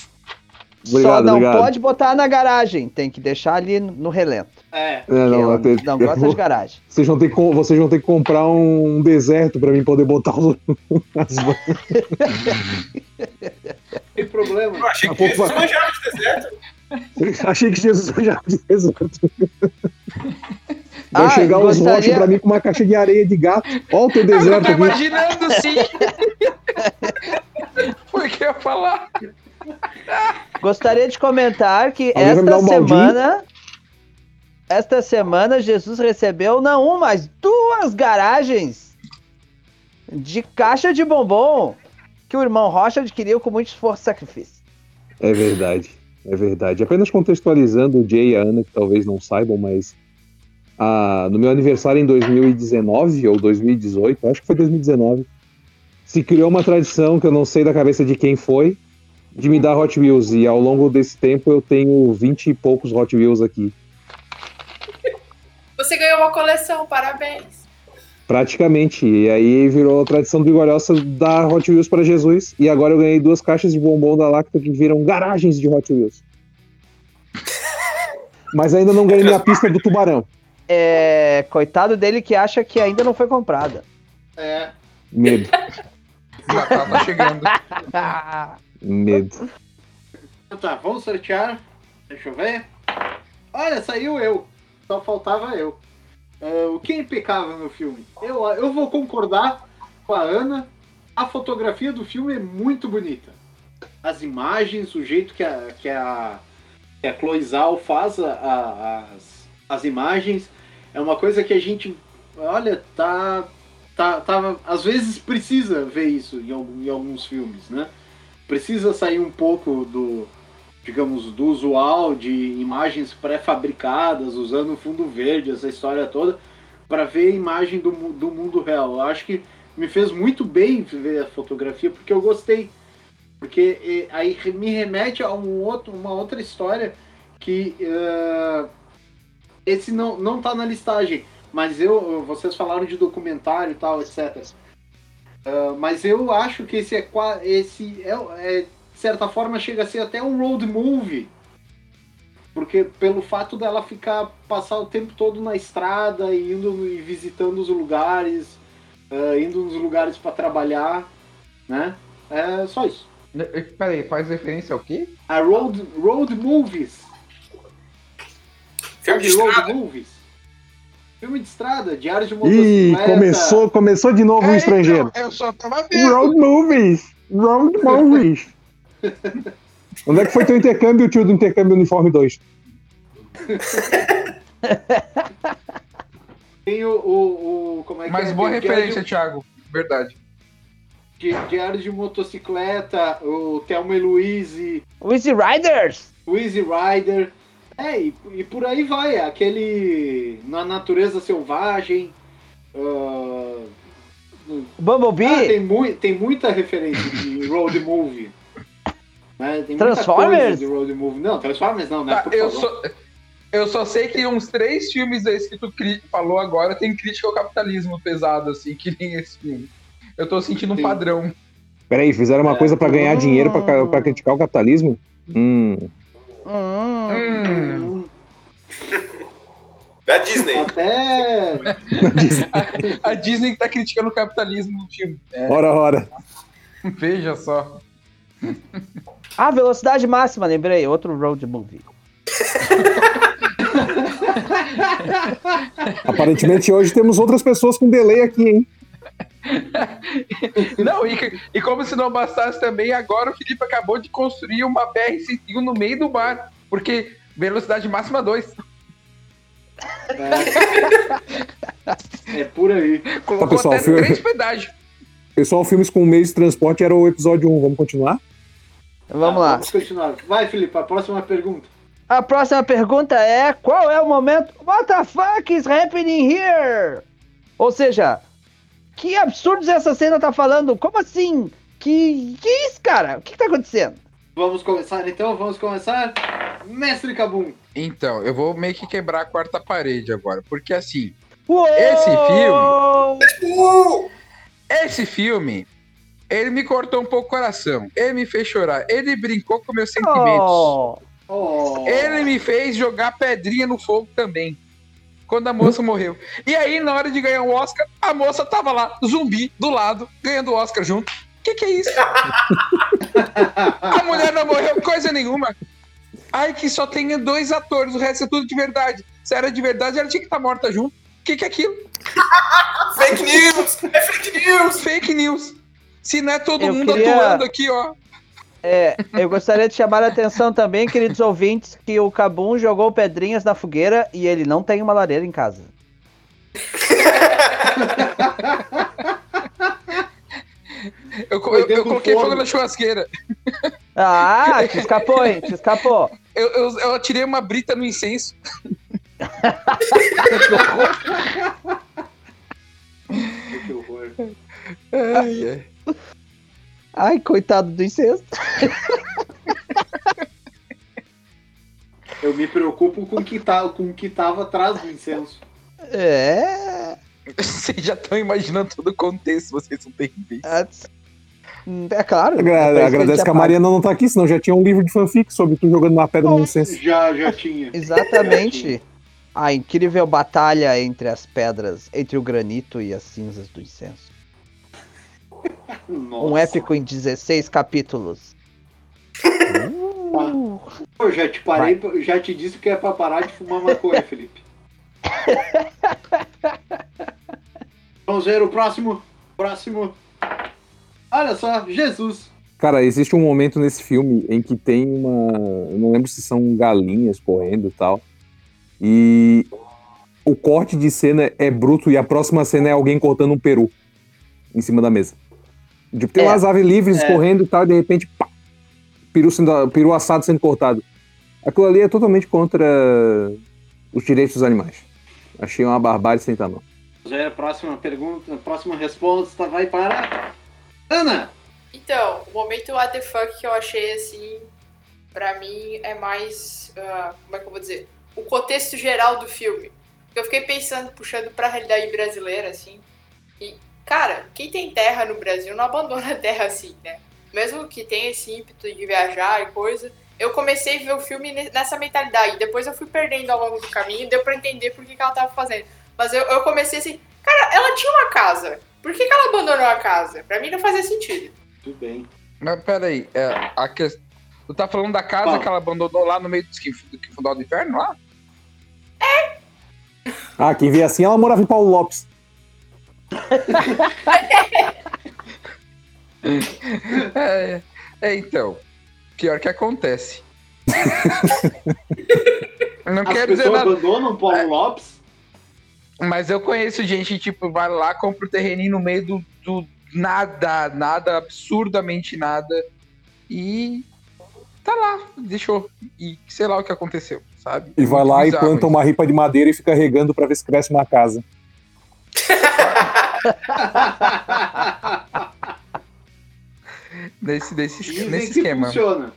Só Obrigado, não obrigado. pode botar na garagem, tem que deixar ali no relento. É. É, não, eu não gosta vou- de garagem. vocês, vão ter vocês vão ter que comprar um deserto pra mim poder botar os, [laughs] as Tem problema. Eu achei que Jesus vai. deserto. [laughs] Achei que Jesus já deserto. Vai Ah, chegar os gostaria- roches pra mim com uma caixa de areia de gato. Olha o teu Eu deserto tô aqui. imaginando, sim. [laughs] Foi o que eu ia falar. Gostaria de comentar que Alguém esta um baldinho? semana. Esta semana Jesus recebeu não uma, mas duas garagens de caixa de bombom que o irmão Rocha adquiriu com muito esforço e sacrifício. É verdade, é verdade. Apenas contextualizando o Jay e a Ana, que talvez não saibam, mas ah, no meu aniversário em 2019 ou 2018, acho que foi 2019, se criou uma tradição que eu não sei da cabeça de quem foi, de me dar Hot Wheels. E ao longo desse tempo eu tenho 20 e poucos Hot Wheels aqui. Você ganhou uma coleção, parabéns. Praticamente. E aí virou a tradição do Igoriosa dar Hot Wheels para Jesus. E agora eu ganhei duas caixas de bombom da Lacta que viram garagens de Hot Wheels. [laughs] Mas ainda não ganhei minha pista do tubarão. É, coitado dele que acha que ainda não foi comprada. É. Medo, [laughs] Natal tá chegando. medo. Então tá, vamos sortear. Deixa eu ver. Olha, saiu eu. Só faltava eu. Ah, o que é impecável no filme? Eu, eu vou concordar com a Ana. A fotografia do filme é muito bonita. As imagens, o jeito que a, que a, que a Chloe Zhao faz a- a- as, as imagens, é uma coisa que a gente, olha, tá, tá, tá às vezes precisa ver isso em, algum- em alguns filmes, né? Precisa sair um pouco do, digamos, do usual de imagens pré-fabricadas, usando fundo verde, essa história toda, para ver a imagem do, do mundo real. Eu acho que me fez muito bem ver a fotografia, porque eu gostei. Porque eh, aí me remete a um outro, uma outra história que eh, esse não, não tá na listagem, mas eu vocês falaram de documentário e tal, etc. Ah, mas eu acho que esse é esse é, é, certa forma chega a ser até um road movie. Porque pelo fato dela ficar passar o tempo todo na estrada e indo e visitando os lugares, ah, indo nos lugares para trabalhar, né? É só isso. Peraí, faz referência ao quê? A road road movies. Filme de Sabe, estrada. road movies. Filme de estrada, diário de Ih, motocicleta. começou, começou de novo o É, estrangeiro. então, eu só tava vendo. Road movies! Road movies! Onde é que foi teu intercâmbio, tio do intercâmbio uniforme 2? Tem o, o, o- como é que Mas é? boa Tem referência, Thiago. Verdade. Diário de, diário de motocicleta, o Thelma e Louise, O Easy Riders! Easy Rider. É, e, e por aí vai. Aquele. Na natureza selvagem. O Bumblebee! ah, tem, mui, tem muita referência de road movie. Né? Tem muita Transformers? coisa de road movie. Não, Transformers não, né? Tá, eu, só, eu só sei que uns três filmes desses que tu falou agora tem crítica ao capitalismo pesado, assim, que nem esse filme. Eu tô sentindo um Sim. padrão. Peraí, fizeram uma É. coisa pra ganhar dinheiro pra, ca- pra criticar o capitalismo? Hum. Hum. Hum, Da Disney. Até. a Disney que tá criticando o capitalismo no filme. É, Ora, ora. veja só. Ah, Velocidade Máxima, lembrei. Outro road movie. [laughs] Aparentemente hoje temos outras pessoas com delay aqui, hein? [laughs] Não, e, e como se não bastasse também, agora o Felipe acabou de construir uma BR-101 no meio do mar. Porque velocidade máxima 2. É, [laughs] é por aí. Colocou pessoal, até filme- três pedágios. Pessoal, filmes com meio de transporte era o episódio 1. Vamos continuar? Vamos Tá, lá. Vamos continuar. Vai, Felipe, a próxima pergunta. A próxima pergunta é: qual é o momento? What the fuck is happening here? Ou seja, que absurdos essa cena tá falando? Como assim? Que que isso, cara? O que, que tá acontecendo? Vamos começar então, vamos começar. Mestre Cabum. Então, eu vou meio que quebrar a quarta parede agora. Porque assim, Uou! Esse filme. Uh! esse filme, ele me cortou um pouco o coração. Ele me fez chorar. Ele brincou com meus sentimentos. Oh, Oh. Ele me fez jogar pedrinha no fogo também. Quando a moça morreu. E aí, na hora de ganhar o Oscar, a moça tava lá, zumbi, do lado, ganhando o Oscar junto. O que, que é isso? a mulher não morreu coisa nenhuma. Ai, que só tenha dois atores, o resto é tudo de verdade. Se era de verdade, ela tinha que estar morta junto. O que, que é aquilo? Fake news! É fake news! Fake news. Se não é todo Eu mundo queria- atuando aqui, ó. é, eu gostaria de chamar a atenção também, queridos ouvintes, que o Cabum jogou pedrinhas na fogueira e ele não tem uma lareira em casa. [laughs] Eu, eu- eu coloquei forno. fogo na churrasqueira. Ah, te escapou, hein? Te escapou. Eu, eu, eu atirei uma brita no incenso. Que [laughs] horror. [laughs] Ai, ai. Ai, coitado do incesto. Eu me preocupo com o que, tá, com o que tava atrás do incenso. É. Vocês já estão imaginando todo o contexto, vocês são terríveis. É, é claro. Agra- agradece tinha que a. Mariana não tá aqui, senão já tinha um livro de fanfic sobre tu jogando uma pedra no incenso. Já, já tinha. Exatamente. A incrível batalha entre as pedras, entre o granito e as cinzas do incenso. Nossa. Um épico em 16 capítulos. [laughs] Uh, Eu já te parei, já te disse que é pra parar de fumar maconha, [laughs] Felipe. Vamos ver o próximo. Próximo. Olha só, Jesus. Cara, existe um momento nesse filme em que tem uma. Eu não lembro se são galinhas correndo e tal. E o corte de cena é bruto e a próxima cena é alguém cortando um peru em cima da mesa. Tipo, tem É. umas aves livres É. correndo e tal, e de repente, pá, peru, sendo, peru assado sendo cortado. Aquilo ali é totalmente contra os direitos dos animais. Achei uma barbárie sem tamanho. Vamos ver a próxima pergunta, a próxima resposta vai para. Ana! Então, o momento what the fuck que eu achei assim, pra mim é mais. ah, como é que eu vou dizer? O contexto geral do filme. Eu fiquei pensando, puxando pra realidade brasileira, assim. E cara, quem tem terra no Brasil não abandona a terra assim, né? Mesmo que tenha esse ímpeto de viajar e coisa. Eu comecei a ver o filme ne- nessa mentalidade. Depois eu fui perdendo ao longo do caminho, deu pra entender por que, que ela tava fazendo. Mas eu, eu comecei assim, cara, ela tinha uma casa. Por que, que ela abandonou a casa? Pra mim não fazia sentido. Tudo bem. Mas peraí, é, a que... tu tá falando da casa Qual? que ela abandonou lá no meio do esquif- do Quinfundal do Inferno lá? Ah, quem vê assim, ela morava em Paulo Lopes. É, é então. Pior que acontece. [laughs] Não As quero dizer nada. abandonam Paulo Lopes? Mas eu conheço gente, tipo, vai lá, compra o terreninho no meio do, do nada, nada, absurdamente nada. E tá lá, deixou. E sei lá o que aconteceu, sabe? E vai lá e planta isso. uma ripa de madeira e fica regando pra ver se cresce uma casa. [laughs] [laughs] Nesse, nesse, Dizem nesse que esquema. funciona.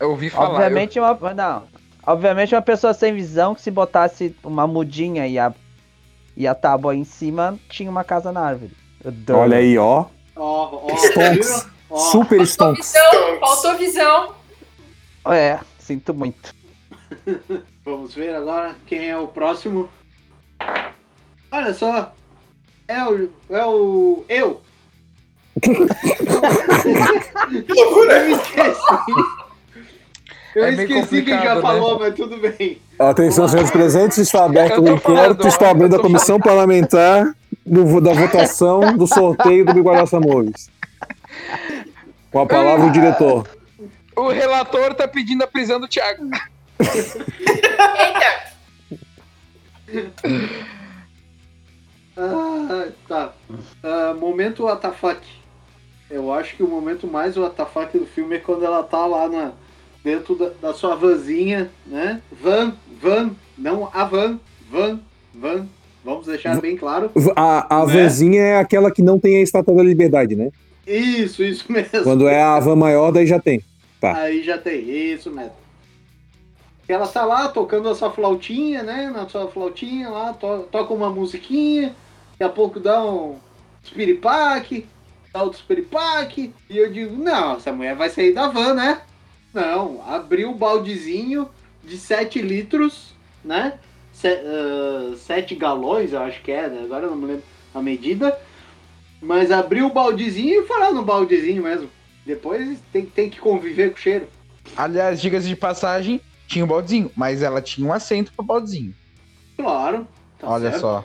Eu ouvi falar. eu- Obviamente uma. Não. Obviamente uma pessoa sem visão que se botasse uma mudinha e a, e a tábua em cima, tinha uma casa na árvore. Eu dou. Olha aí, ó. Ó, ó, Stonks. Ó, Super Faltou Stonks. visão, faltou visão. É, sinto muito. [laughs] Vamos ver agora quem é o próximo. Olha só. É o. É o. Eu. [laughs] Que loucura! Eu esqueci. Eu É esqueci quem já né? falou, mas tudo bem. Atenção, senhores presentes, está aberto o inquérito, está abrindo a comissão parlamentar do- da votação do sorteio do Biguaraça Moves. Com a palavra o diretor. O relator tá pedindo a prisão do Thiago. Eita, Ah, tá. Ah, momento WTF. Eu acho que o momento mais WTF do filme é quando ela tá lá na, dentro da, da sua vanzinha, né? Van, van, não a van, van, van. Vamos deixar bem claro. A, a Né? vanzinha é aquela que não tem a estátua da liberdade, né? Isso, isso mesmo. Quando é a van maior, daí já tem. Tá. Aí já tem, isso mesmo. Ela tá lá tocando a sua flautinha, né? Na sua flautinha lá, to- toca uma musiquinha, daqui a pouco dá um espiripaque, dá outro espiripaque, e eu digo, não, essa mulher vai sair da van, né? Não, abriu o baldezinho de 7 litros, né? 7 galões, eu acho que é, né? Agora eu não me lembro a medida. Mas abriu o baldezinho e foi lá no baldezinho mesmo. Depois tem, tem que conviver com o cheiro. Aliás, dicas de passagem, tinha um baldezinho, mas ela tinha um assento pro baldezinho. Claro. tá Olha certo. só.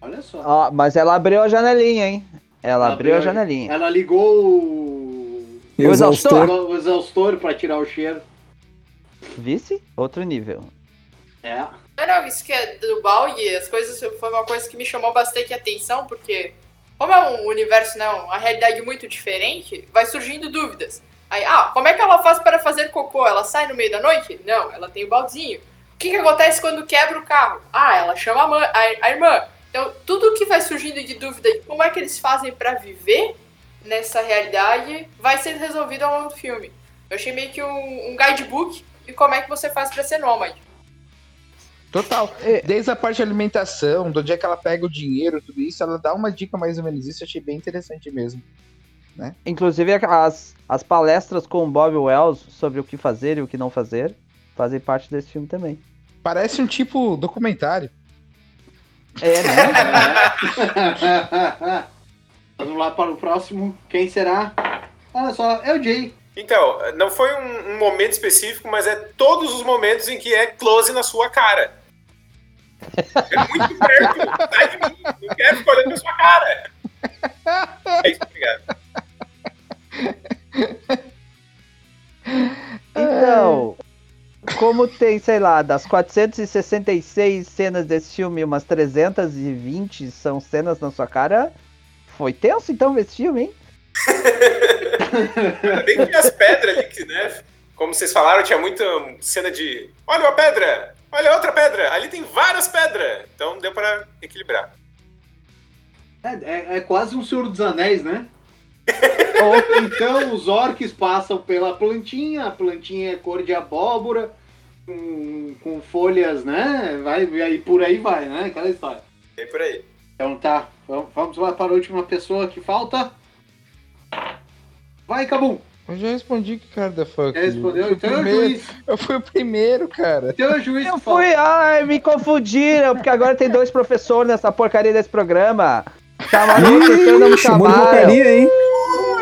Olha só. Ó, mas ela abriu a janelinha, hein? Ela abriu a janelinha. Ela ligou o, O o exaustor. o exaustor pra tirar o cheiro. Vice? Outro nível. É. Não, não, isso que é do balde, as coisas foi uma coisa que me chamou bastante atenção, porque como é um universo, né, uma realidade muito diferente, vai surgindo dúvidas. Aí, ah, como é que ela faz para fazer cocô? Ela sai no meio da noite? Não, ela tem o baldezinho. O que, que acontece quando quebra o carro? Ah, ela chama a, mãe, a, a irmã. Então, tudo que vai surgindo de dúvida de como é que eles fazem para viver nessa realidade vai ser resolvido ao longo do filme. Eu achei meio que um, um guidebook de como é que você faz para ser nômade. Total. É. Desde a parte de alimentação, do dia que ela pega o dinheiro, tudo isso, ela dá uma dica mais ou menos isso, eu achei bem interessante mesmo. Inclusive as, as palestras com o Bob Wells sobre o que fazer e o que não fazer fazem parte desse filme também. Parece um tipo documentário. É, né? [laughs] Vamos lá para o próximo. Quem será? Olha só, é o Jay. Então, não foi um, um momento específico, mas é todos os momentos em que é close na sua cara. É muito perto. Sai de mim. Não quero ficar olhando na sua cara. É isso, obrigado. Então, como tem, sei lá, das 466 cenas desse filme, umas 320 são cenas na sua cara, foi tenso então ver esse filme, hein? Ainda [laughs] bem que tinha as pedras ali, que, né? Como vocês falaram, tinha muita cena de. Olha uma pedra! Olha outra pedra! Ali tem várias pedras! Então deu pra equilibrar. É, é- é quase um Senhor dos Anéis, né? [laughs] Então os orcs passam pela plantinha, a plantinha é cor de abóbora, com, com folhas, né? Vai, e aí por aí vai, né? Aquela história. E por aí. Então tá, vamos, lá para a última pessoa que falta. Vai, Cabum. Eu já respondi que cara da fuck. Já respondeu? Eu fui, Então o é o primeiro, juiz. eu fui o primeiro, cara. Então é o juiz Eu fui, ai, me confundiram, porque agora tem dois professores nessa porcaria desse programa. Tá maluco, vocês não me chamaram. porcaria, hein?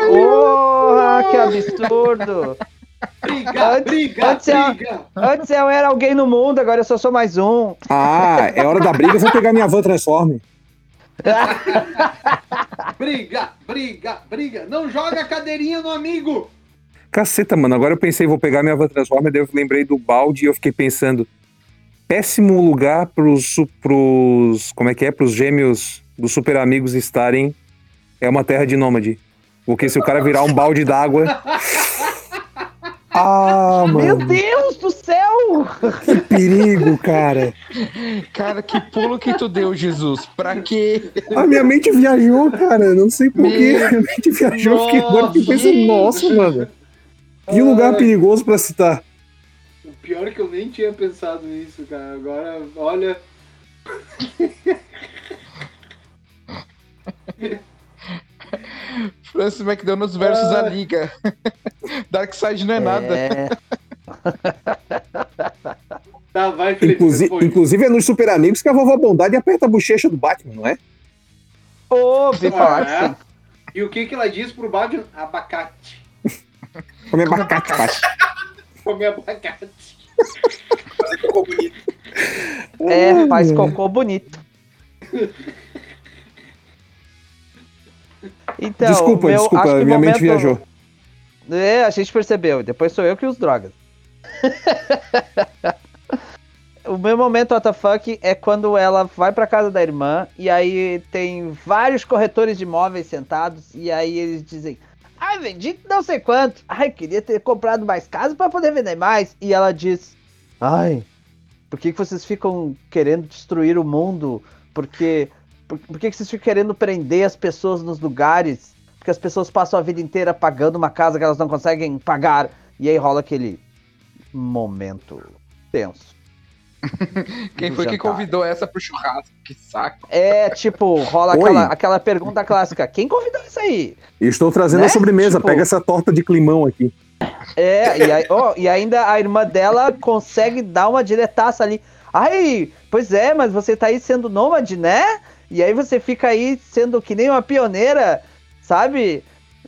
Porra, que absurdo. Briga, Antes- briga, antes briga. Antes eu era alguém no mundo, agora eu só sou mais um. Ah, é hora da briga, eu vou pegar minha van Transforme. [laughs] Briga, briga, briga. Não joga a cadeirinha no amigo. Caceta, mano, agora eu pensei, vou pegar minha van Transformer, daí eu lembrei do balde e eu fiquei pensando, péssimo lugar pros, pros como é que é, pros gêmeos dos super amigos estarem, é uma terra de nômade. Porque se o cara virar um balde d'água... [laughs] Ah, Meu mano, Deus do céu! que perigo, cara. Cara, que pulo que tu deu, Jesus. Pra quê? A minha mente viajou, cara, não sei porquê, a minha mente viajou, eu fiquei agora fiquei pensando, nossa, mano. Que lugar perigoso pra citar. O pior é que eu nem tinha pensado nisso, cara. Agora, olha. [laughs] Francis McDonald's versus a Liga. [laughs] Darkseid não é nada. É, [laughs] Tá, vai, Felipe. Inclusive, inclusive é nos Super Amigos que a vovó Bondade aperta a bochecha do Batman, não é? Ah, sim. é? E o que, que ela diz pro Batman? Abacate. Come abacate, Paty. [laughs] Come abacate. Fazer cocô bonito. É, faz cocô bonito. Então, desculpa, meu, desculpa, acho que minha o mente momento- viajou. É, a gente percebeu. Depois sou eu que os drogas. [laughs] o meu momento WTF é quando ela vai pra casa da irmã e aí tem vários corretores de imóveis sentados e aí eles dizem: Ai, vendi não sei quanto. Ai, queria ter comprado mais casa pra poder vender mais. E ela diz: Ai, por que, que vocês ficam querendo destruir o mundo? Porque. Por, por que, que vocês ficam querendo prender as pessoas nos lugares? Porque as pessoas passam a vida inteira pagando uma casa que elas não conseguem pagar. E aí rola aquele momento tenso. [laughs] Quem foi que jantar. convidou essa pro churrasco? Que saco. É tipo, rola aquela, aquela pergunta clássica: quem convidou isso aí? Estou trazendo Né? a sobremesa, Tipo- pega essa torta de climão aqui. É, e, aí, ó, e ainda a irmã dela consegue dar uma diretaça ali. Ai, pois é, mas você tá aí sendo nômade, né? E aí você fica aí sendo que nem uma pioneira, sabe?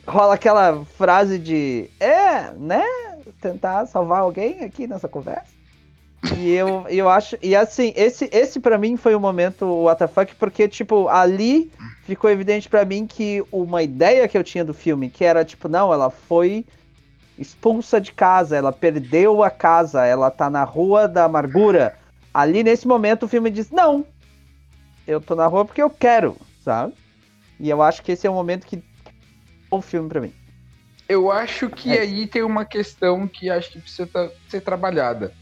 Rola aquela frase de é, né? Tentar salvar alguém aqui nessa conversa. E eu, eu acho. E assim, esse, esse para mim foi o momento WTF, porque, tipo, ali ficou evidente pra mim que uma ideia que eu tinha do filme, que era, tipo, não, ela foi expulsa de casa, ela perdeu a casa, ela tá na rua da amargura. Ali nesse momento o filme diz: Não, eu tô na rua porque eu quero, sabe? E eu acho que esse é o momento que o filme pra mim. Eu acho que É. aí tem uma questão que acho que precisa tá- ser trabalhada.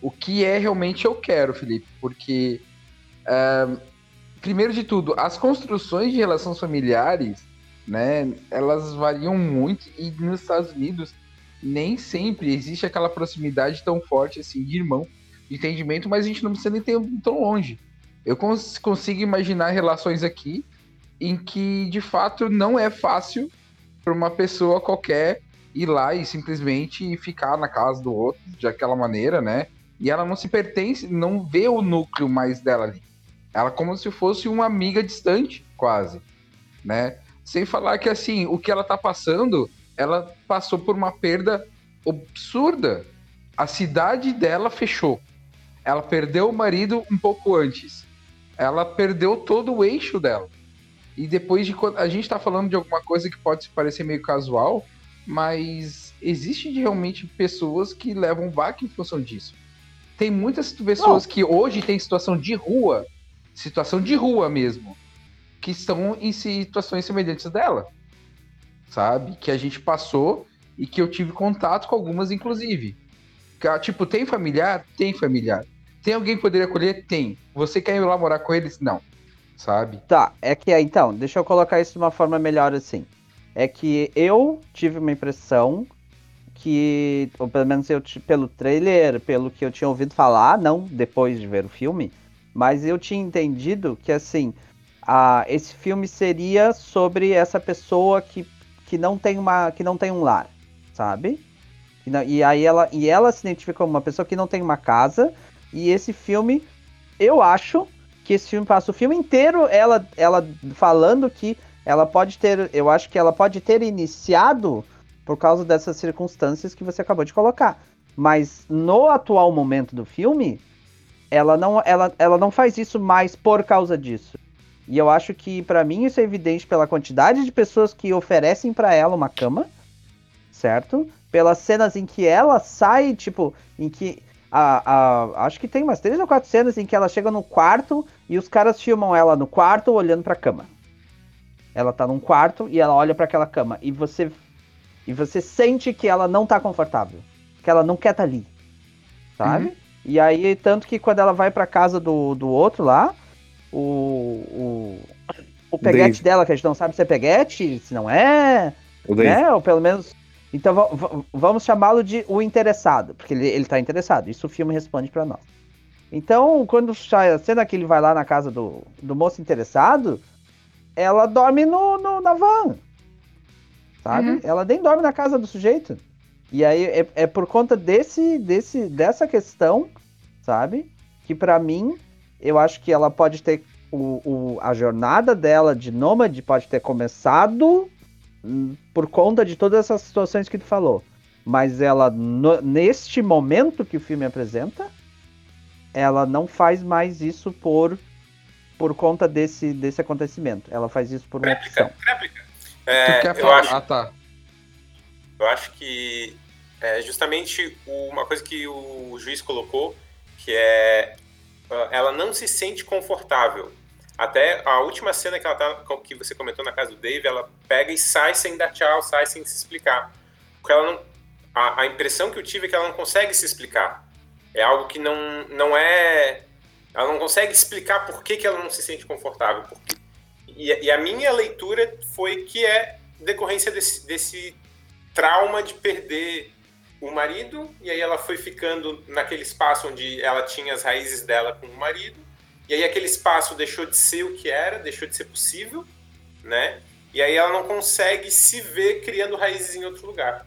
O que é realmente eu quero, Felipe? Porque, ah, primeiro de tudo, as construções de relações familiares, né, elas variam muito e nos Estados Unidos nem sempre existe aquela proximidade tão forte assim de irmão, de entendimento, mas a gente não precisa nem ter tão longe. Eu cons- consigo imaginar relações aqui em que de fato não é fácil para uma pessoa qualquer ir lá e simplesmente ficar na casa do outro de aquela maneira, né? E ela não se pertence, não vê o núcleo mais dela ali. Ela como se fosse uma amiga distante, quase, né? Sem falar que assim, o que ela tá passando, ela passou por uma perda absurda. A cidade dela fechou. Ela perdeu o marido um pouco antes. Ela perdeu todo o eixo dela. E depois de a gente tá falando de alguma coisa que pode parecer meio casual, mas existe realmente pessoas que levam vaca em função disso. Tem muitas pessoas que hoje têm situação de rua, situação de rua mesmo, que estão em situações semelhantes dela. Sabe? Que a gente passou e que eu tive contato com algumas, inclusive. Tipo, tem familiar? Tem familiar. Tem alguém que poderia acolher? Tem. Você quer ir lá morar com eles? Não. Sabe? Tá, é que então, deixa eu colocar isso de uma forma melhor assim. É que eu tive uma impressão que, ou pelo menos eu pelo trailer, pelo que eu tinha ouvido falar, não depois de ver o filme, mas eu tinha entendido que assim, ah, esse filme seria sobre essa pessoa que, que, não, tem uma, que não tem um lar, sabe? E, não- e aí ela, e ela se identifica como uma pessoa que não tem uma casa. E esse filme, eu acho que esse filme passa o filme inteiro ela, ela falando que ela pode ter. Eu acho que ela pode ter iniciado por causa dessas circunstâncias que você acabou de colocar. Mas no atual momento do filme, ela não, ela, ela não faz isso mais por causa disso. E eu acho que pra mim isso é evidente pela quantidade de pessoas que oferecem pra ela uma cama, certo? Pelas cenas em que ela sai, tipo, em que a, a- acho que tem umas três ou quatro cenas em que ela chega no quarto e os caras filmam ela no quarto olhando pra cama. Ela tá num quarto e ela olha pra aquela cama e você e você sente que ela não tá confortável, que ela não quer estar ali, sabe? E aí tanto que quando ela vai pra casa do, do outro lá, o o, o peguete Dave. dela que a gente não sabe se é peguete, se não é, O Dave. né? Ou pelo menos. Então va- va- vamos chamá-lo de o interessado, porque ele, ele tá interessado. Isso o filme responde pra nós. Então, quando sai a cena que ele vai lá na casa do, do moço interessado, ela dorme no, no- na van. Sabe? Uhum. Ela nem dorme na casa do sujeito. E aí é, é por conta desse, desse, dessa questão, sabe? Que pra mim, eu acho que ela pode ter. O, o- a jornada dela de nômade pode ter começado por conta de todas essas situações que tu falou. Mas ela, no- neste momento que o filme apresenta, ela não faz mais isso por, por conta desse, desse acontecimento. Ela faz isso por uma opção. Réplica, réplica. Tu É, quer eu, falar? acho, Ah, tá. eu acho que é justamente uma coisa que o juiz colocou, que é ah, ela não se sente confortável. Até a última cena que ela tá, que você comentou na casa do Dave, ela pega e sai sem dar tchau, sai sem se explicar. Porque ela não, a, a impressão que eu tive é que ela não consegue se explicar. É algo que não, não é. Ela não consegue explicar por que, que ela não se sente confortável. Porque- e, e a minha leitura foi que é decorrência desse, desse trauma de perder o marido, e aí ela foi ficando naquele espaço onde ela tinha as raízes dela com o marido, e aí aquele espaço deixou de ser o que era, deixou de ser possível, né? E aí ela não consegue se ver criando raízes em outro lugar.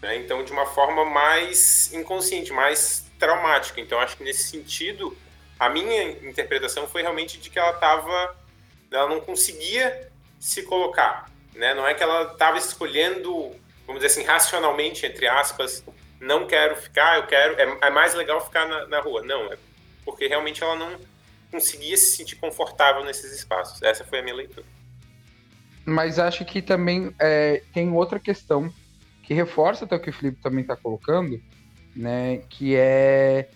né? Então, de uma forma mais inconsciente, mais traumática. Então, acho que nesse sentido, a minha interpretação foi realmente de que ela estava. Ela não conseguia se colocar. Né? Não é que ela estava escolhendo, vamos dizer assim, racionalmente, entre aspas, não quero ficar, eu quero. É, é mais legal ficar na, na rua. Não, é porque realmente ela não conseguia se sentir confortável nesses espaços. Essa foi a minha leitura. Mas acho que também é, tem outra questão que reforça até o que o Felipe também está colocando, né? Que é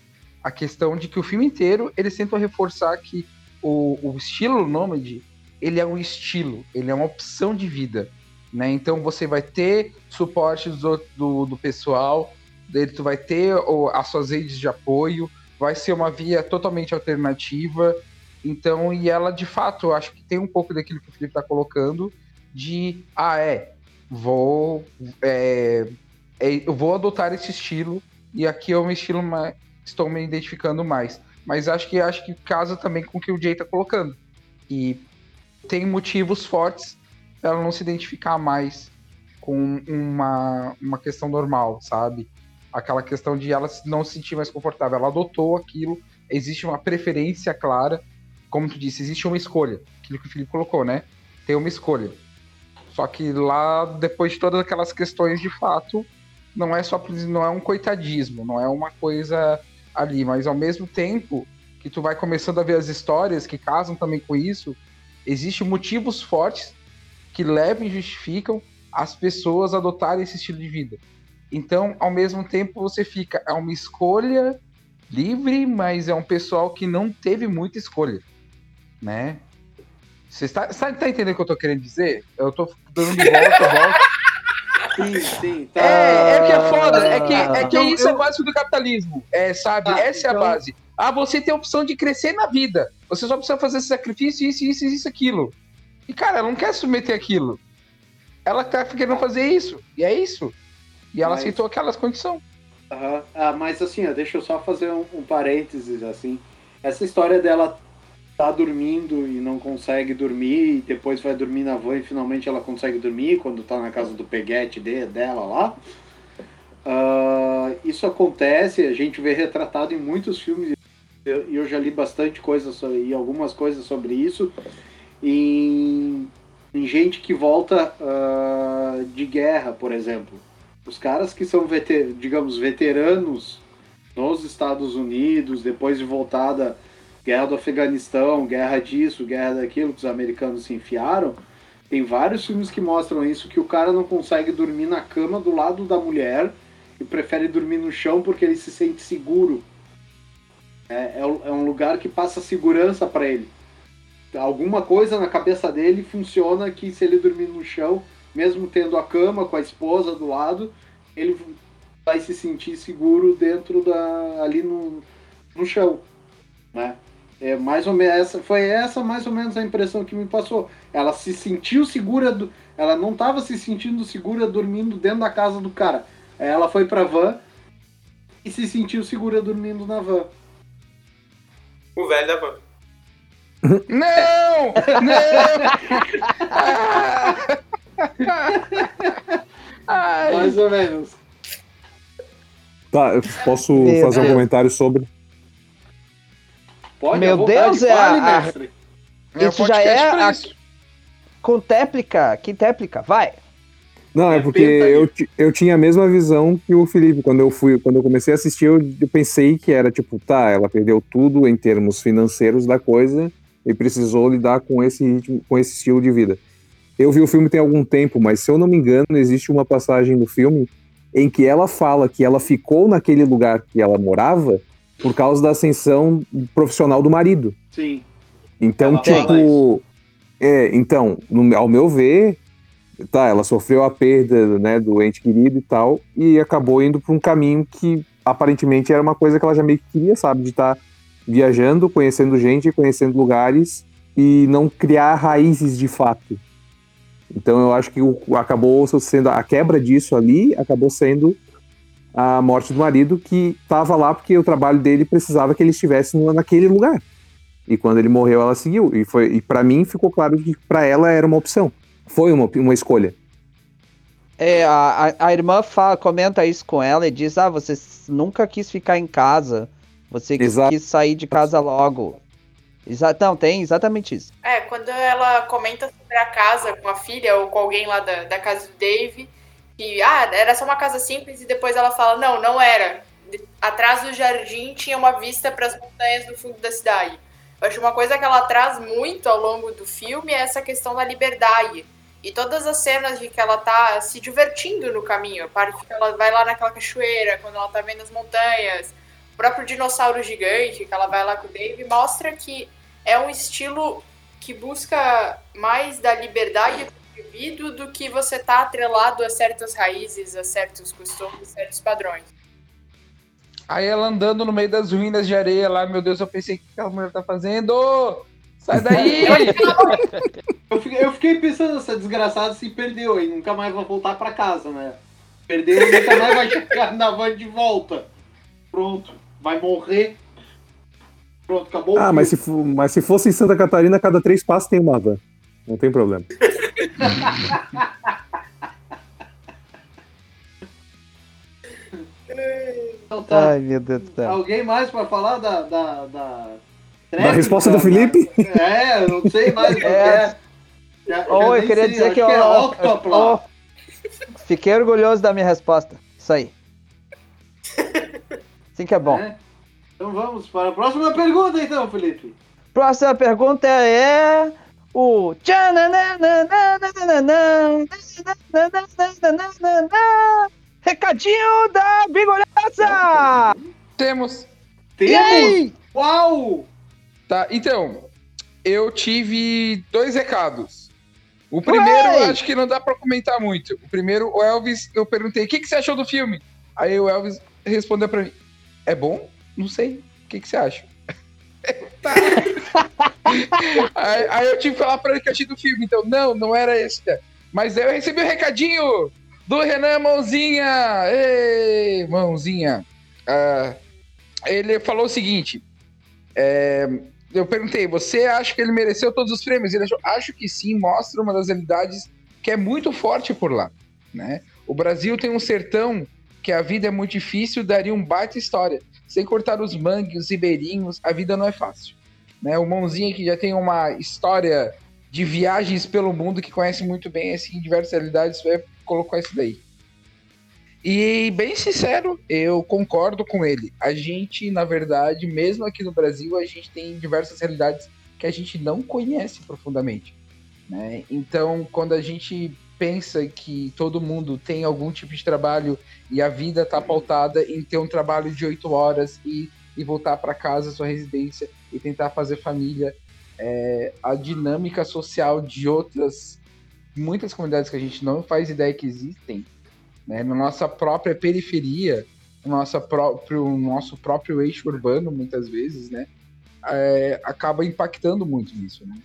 a questão de que o filme inteiro eles tentam reforçar que o, o estilo nômade ele é um estilo, ele é uma opção de vida, né? Então você vai ter suporte do, do, do pessoal, dele tu vai ter o, as suas redes de apoio, vai ser uma via totalmente alternativa. Então, e ela de fato, acho que tem um pouco daquilo que o Felipe está colocando, de ah, é, vou, é, é, eu vou adotar esse estilo, e aqui é um estilo mais, estou me identificando mais. Mas acho que acho que casa também com o que o Jay está colocando. E tem motivos fortes para ela não se identificar mais com uma, uma questão normal, sabe? Aquela questão de ela não se sentir mais confortável. Ela adotou aquilo, existe uma preferência clara. Como tu disse, existe uma escolha. Aquilo que o Felipe colocou, né? Tem uma escolha. Só que lá, depois de todas aquelas questões de fato, não é só não é um coitadismo, não é uma coisa ali, mas ao mesmo tempo que tu vai começando a ver as histórias que casam também com isso, existem motivos fortes que levam e justificam as pessoas a adotarem esse estilo de vida. Então, ao mesmo tempo, você fica, é uma escolha livre, mas é um pessoal que não teve muita escolha, né? Você está, sabe, tá entendendo o que eu tô querendo dizer? Eu tô dando de volta, volta. Sim, sim. Tá. É, é que é foda, é que, é que Então, isso é eu- a base do capitalismo, é, sabe? Ah, Essa é a então- base. Ah, você tem a opção de crescer na vida. Você só precisa fazer esse sacrifício, isso, isso, isso, aquilo. E, cara, ela não quer submeter aquilo. Ela tá querendo fazer isso. E é isso. E ela Mas- aceitou aquelas condições. Aham. Ah, mas assim, ó, deixa eu só fazer um, um parênteses, assim. Essa história dela tá dormindo e não consegue dormir, e depois vai dormir na van e finalmente ela consegue dormir quando tá na casa do peguete de, dela lá. Ah, isso acontece, a gente vê retratado em muitos filmes, e eu, eu já li bastante coisa sobre, e algumas coisas sobre isso, em, em gente que volta ah, de guerra, por exemplo. Os caras que são, veter, digamos, veteranos nos Estados Unidos, depois de voltada guerra do Afeganistão, guerra disso, guerra daquilo que os americanos se enfiaram, tem vários filmes que mostram isso, que o cara não consegue dormir na cama do lado da mulher e prefere dormir no chão porque ele se sente seguro. É, é, é um lugar que passa segurança para ele. Alguma coisa na cabeça dele funciona que se ele dormir no chão, mesmo tendo a cama com a esposa do lado, ele vai se sentir seguro dentro da ali no, no chão, né? É mais ou menos essa foi essa mais ou menos a impressão que me passou. Ela se sentiu segura, do, ela não estava se sentindo segura dormindo dentro da casa do cara. Aí Ela foi pra van e se sentiu segura dormindo na van. O velho da van. Não! Não! [laughs] [laughs] Ai, Mais ou menos. Tá, eu posso Meu fazer um Deus. comentário sobre. Pode, Meu Deus, é fale, a- mestre. é Isso já é a- isso. Contéplica, quintéplica, vai. Não, é porque eu, eu tinha a mesma visão que o Felipe. Quando eu fui, quando eu comecei a assistir, eu, eu pensei que era tipo, tá, ela perdeu tudo em termos financeiros da coisa e precisou lidar com esse ritmo, com esse estilo de vida. Eu vi o filme tem algum tempo, mas se eu não me engano, existe uma passagem no filme em que ela fala que ela ficou naquele lugar que ela morava por causa da ascensão profissional do marido. Sim. Então, Ela tipo. É, então, no- ao meu ver, tá, ela sofreu a perda né, do ente querido e tal, e acabou indo para um caminho que aparentemente era uma coisa que ela já meio que queria, sabe? De estar viajando, conhecendo gente, conhecendo lugares e não criar raízes de fato. Então eu acho que o, acabou sendo a quebra disso ali, acabou sendo a morte do marido que estava lá porque o trabalho dele precisava que ele estivesse naquele lugar. E quando ele morreu, ela seguiu. E foi e para mim ficou claro que para ela era uma opção. Foi uma, uma escolha. É, a, a, irmã fala, comenta isso com ela e diz: Ah, você nunca quis ficar em casa. Você Exato. quis sair de casa logo. Exa não, tem exatamente isso. É, quando ela comenta sobre a casa com a filha ou com alguém lá da, da casa do Dave, que ah, era só uma casa simples e depois ela fala, não, não era. Atrás do jardim tinha uma vista para as montanhas do fundo da cidade. Eu acho uma coisa que ela traz muito ao longo do filme é essa questão da liberdade. E todas as cenas de que ela tá se divertindo no caminho, a parte que ela vai lá naquela cachoeira, quando ela tá vendo as montanhas, o próprio dinossauro gigante, que ela vai lá com o Dave, mostra que é um estilo que busca mais da liberdade do indivíduo do que você tá atrelado a certas raízes, a certos costumes, certos padrões. Aí ela andando no meio das ruínas de areia lá, meu Deus, eu pensei, o que aquela mulher tá fazendo? Sai daí! [laughs] Eu fiquei, eu fiquei pensando, essa desgraçada se perdeu e nunca mais vai voltar pra casa, né? Perdeu e nunca mais vai chegar na van de volta. Pronto, vai morrer. Pronto, acabou Ah, mas se, mas se fosse em Santa Catarina, cada três passos tem uma van. Não tem problema. Então tá. Ai, meu Deus do céu. Alguém mais pra falar da. da, da... Da resposta do Felipe? É, eu não sei mais o que [laughs] É. é. Já- Ou já eu queria sei, dizer que eu. é Octopla. oh, fiquei orgulhoso da minha resposta. Isso aí. [laughs] Assim que é bom. É. Então vamos para a próxima pergunta, então, Felipe. Próxima pergunta é o recadinho da Bigolhaça! Temos. Temos! Uau! Tá, então, eu tive dois recados. O primeiro, Ué! acho que não dá pra comentar muito. O primeiro, o Elvis, eu perguntei, o que, que você achou do filme? Aí o Elvis respondeu pra mim, é bom? Não sei. O que, que você acha? [laughs] Tá. aí, aí eu tive que falar pra ele que eu achei do filme. Então, não, não era esse. Mas aí eu recebi o recadinho do Renan Mãozinha. Ei, Mãozinha. Ah, ele falou o seguinte: é, eu perguntei, você acha que ele mereceu todos os prêmios? Ele achou, acho que sim, mostra uma das realidades que é muito forte por lá, né? O Brasil tem um sertão que a vida é muito difícil, daria um baita história. Sem cortar os mangues, os ribeirinhos, a vida não é fácil. Né? O Mãozinha que já tem uma história de viagens pelo mundo, que conhece muito bem assim, diversas realidades, vai colocar isso daí. E, bem sincero, eu concordo com ele. A gente, na verdade, mesmo aqui no Brasil, a gente tem diversas realidades que a gente não conhece profundamente. Né? Então, quando a gente pensa que todo mundo tem algum tipo de trabalho e a vida está pautada em ter um trabalho de oito horas e, e voltar para casa, sua residência, e tentar fazer família, é, a dinâmica social de outras, muitas comunidades que a gente não faz ideia que existem, né, na nossa própria periferia, no nosso próprio, nosso próprio eixo urbano, muitas vezes, né, é, acaba impactando muito nisso, né?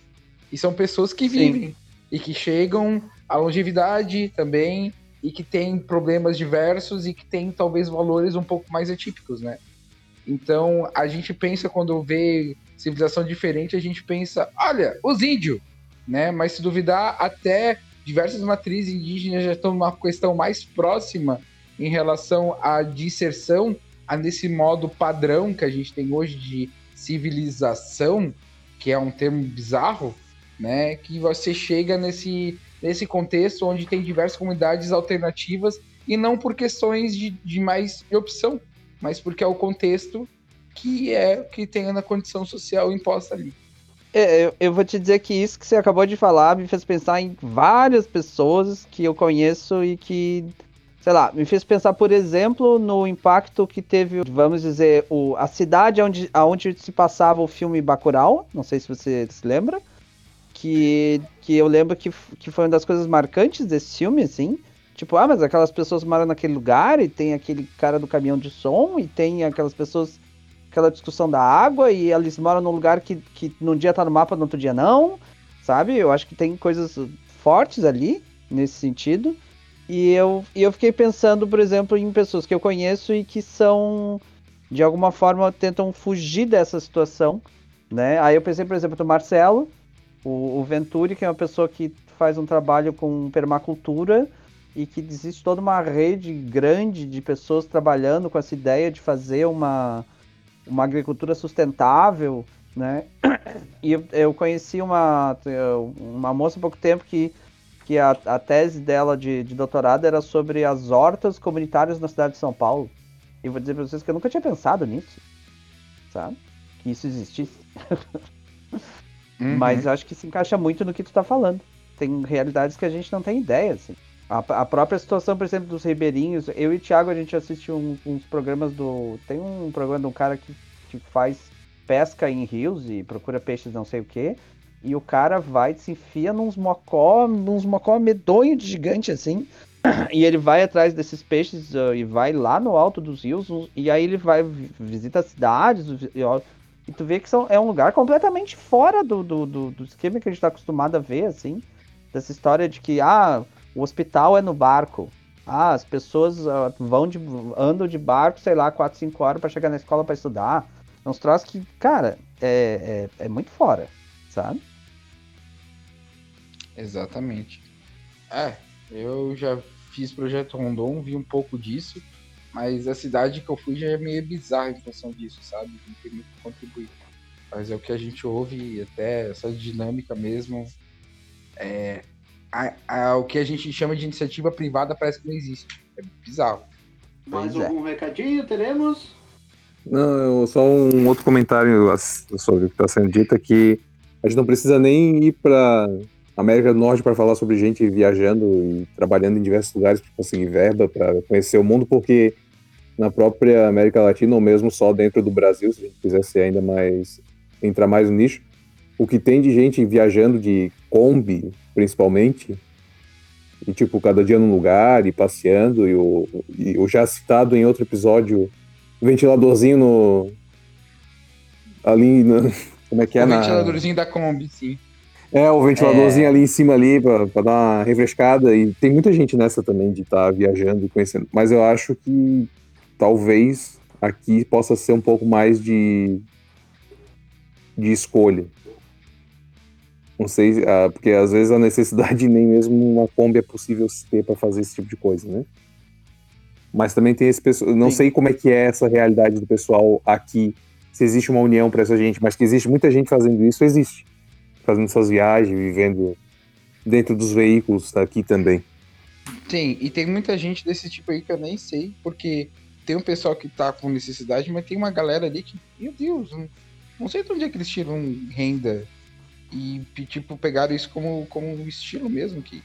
E são pessoas que vivem Sim. e que chegam à longevidade também e que têm problemas diversos e que têm talvez valores um pouco mais atípicos, né? Então a gente pensa quando vê civilização diferente, a gente pensa, olha, os índios, né? Mas se duvidar, até diversas matrizes indígenas já estão numa questão mais próxima em relação à disserção, a nesse modo padrão que a gente tem hoje de civilização, que é um termo bizarro, né? Que você chega nesse, nesse contexto onde tem diversas comunidades alternativas e não por questões de, de mais de opção, mas porque é o contexto que é que tem na condição social imposta ali. É, eu, vou te dizer que isso que você acabou de falar me fez pensar em várias pessoas que eu conheço e que, sei lá, me fez pensar, por exemplo, no impacto que teve, vamos dizer, o, a cidade onde, onde se passava o filme Bacurau, não sei se você se lembra, que, que eu lembro que, que foi uma das coisas marcantes desse filme, assim, tipo, ah, mas aquelas pessoas moram naquele lugar e tem aquele cara do caminhão de som e tem aquelas pessoas aquela discussão da água e eles moram num lugar que, que num dia tá no mapa, no outro dia não, sabe? Eu acho que tem coisas fortes ali nesse sentido. E eu, e eu fiquei pensando, por exemplo, em pessoas que eu conheço e que são, de alguma forma, tentam fugir dessa situação, né? Aí eu pensei, por exemplo, no Marcelo, o, o Venturi, que é uma pessoa que faz um trabalho com permacultura e que existe toda uma rede grande de pessoas trabalhando com essa ideia de fazer uma, uma agricultura sustentável, né? [clears throat] E eu, eu conheci uma, uma moça há pouco tempo que, que a, a tese dela de, de doutorado era sobre as hortas comunitárias na cidade de São Paulo. E vou dizer para vocês que eu nunca tinha pensado nisso, sabe? Que isso existisse. [laughs] uhum. Mas acho que se encaixa muito no que tu está falando. Tem realidades que a gente não tem ideia, assim. A, a, própria situação, por exemplo, dos ribeirinhos. Eu e o Thiago, a gente assiste um, uns programas do. Tem um programa de um cara que, que faz pesca em rios e procura peixes não sei o que. E o cara vai, se enfia nos mocó, nos mocó medonho de gigante assim. [clears throat] E ele vai atrás desses peixes uh, e vai lá no alto dos rios. E aí ele vai, visita as cidades. E, tu vê que são, é um lugar completamente fora do, do, do, do esquema que a gente está acostumado a ver, assim. Dessa história de que, ah, o hospital é no barco. Ah, as pessoas uh, vão de, andam de barco, sei lá, 4, 5 horas para chegar na escola para estudar. É uns troços que, cara, é, é, é muito fora, sabe? Exatamente. É, eu já fiz projeto Rondon, vi um pouco disso, mas a cidade que eu fui já é meio bizarra em função disso, sabe? Não tem muito que contribuir. Mas é o que a gente ouve, até essa dinâmica mesmo. É, a, a, o que a gente chama de iniciativa privada parece que não existe. É bizarro. Mais pois é. algum é. recadinho teremos? Não, só um outro comentário sobre o que está sendo dito é que a gente não precisa nem ir para América do Norte para falar sobre gente viajando e trabalhando em diversos lugares para conseguir verba, para conhecer o mundo, porque na própria América Latina, ou mesmo só dentro do Brasil, se a gente quisesse ainda mais entrar mais no nicho, o que tem de gente viajando de Kombi, principalmente, e tipo, cada dia num lugar e passeando, e o, e o já citado em outro episódio, ventiladorzinho no. ali no, [laughs] Como é que é? O na... ventiladorzinho da Kombi, sim. É, o ventiladorzinho é... ali em cima ali pra, pra, dar uma refrescada. E tem muita gente nessa também de estar tá viajando e conhecendo. Mas eu acho que talvez aqui possa ser um pouco mais de de escolha. Não sei, ah, porque às vezes a necessidade [laughs] nem mesmo uma Kombi é possível ter para fazer esse tipo de coisa, né? Mas também tem esse pessoal, não Sim. sei como é que é essa realidade do pessoal aqui, se existe uma união para essa gente, mas que existe muita gente fazendo isso, existe. Fazendo essas viagens, vivendo dentro dos veículos aqui também. Sim, e tem muita gente desse tipo aí que eu nem sei, porque tem um pessoal que tá com necessidade, mas tem uma galera ali que, meu Deus, não, não sei de onde é que eles tiram renda. E, tipo, pegaram isso como, como um estilo mesmo, que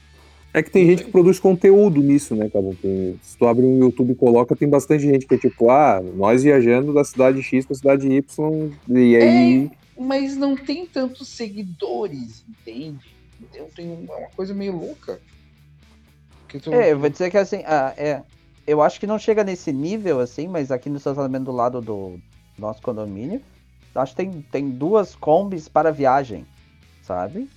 É que tem gente que produz conteúdo nisso, né, Cabo? Tem- Se tu abre um YouTube e coloca, tem bastante gente que é tipo, ah, nós viajando da cidade X pra cidade Y, e aí. Mas não tem tantos seguidores, entende? Então tem uma uma coisa meio louca. É, eu vou dizer que assim, ah, é, eu acho que não chega nesse nível assim, mas aqui no estacionamento do lado do nosso condomínio, acho que tem, tem duas combis para viagem, sabe?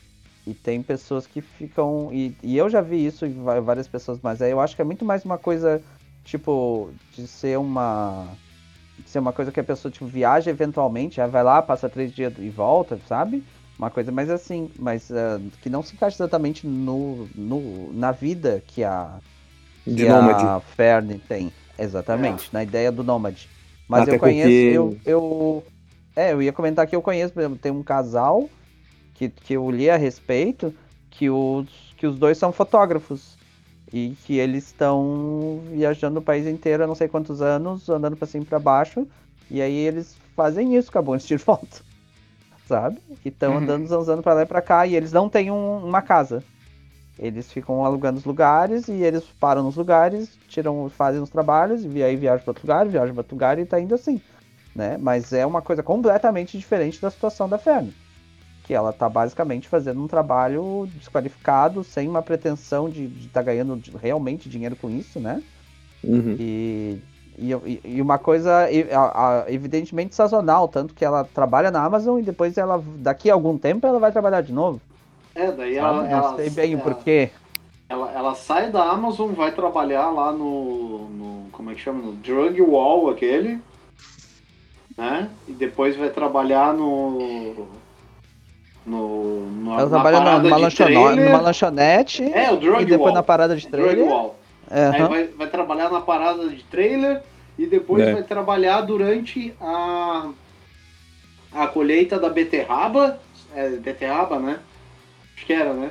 E tem pessoas que ficam. E, e eu já vi isso em várias pessoas, mas aí eu acho que é muito mais uma coisa, tipo, de ser uma. Ser uma coisa que a pessoa tipo, viaja eventualmente, aí vai lá, passa três dias e volta, sabe? Uma coisa mais assim, mas ah, que não se encaixa exatamente no, no, na vida que a, que a Fern tem. Exatamente, na ideia do nômade. Mas Até eu conheço, porque- eu, eu. É, eu ia comentar que eu conheço, por exemplo, tem um casal que, que eu li a respeito, que os, que os dois são fotógrafos. E que eles estão viajando o país inteiro há não sei quantos anos, andando pra cima e pra baixo. E aí eles fazem isso, acabou de tirar foto. [laughs] Sabe? Que estão Uhum. andando, zanzando pra lá e pra cá. E eles não têm um- uma casa. Eles ficam alugando os lugares e eles param nos lugares, tiram, fazem os trabalhos, e aí viajam para outro lugar, viajam para outro lugar e tá indo assim, né? Mas é uma coisa completamente diferente da situação da Fern. Que ela tá basicamente fazendo um trabalho desqualificado, sem uma pretensão de estar ganhando de- realmente dinheiro com isso, né? Uhum. E, e, e- uma coisa evidentemente sazonal, tanto que ela trabalha na Amazon e depois ela, daqui a algum tempo, ela vai trabalhar de novo. É, daí sabe? ela, Não ela, sei bem o ela- porquê. Ela, ela sai da Amazon, vai trabalhar lá no, no. Como é que chama? No Drug Wall aquele. Né? E depois vai trabalhar no. No. no Ela trabalha numa, trailer. numa lanchonete É, o Drug e depois Wall. na parada de trailer. Wall. Aí vai, vai trabalhar na parada de trailer e depois É. vai trabalhar durante a. A colheita da beterraba. É, beterraba, né? Acho que era, né?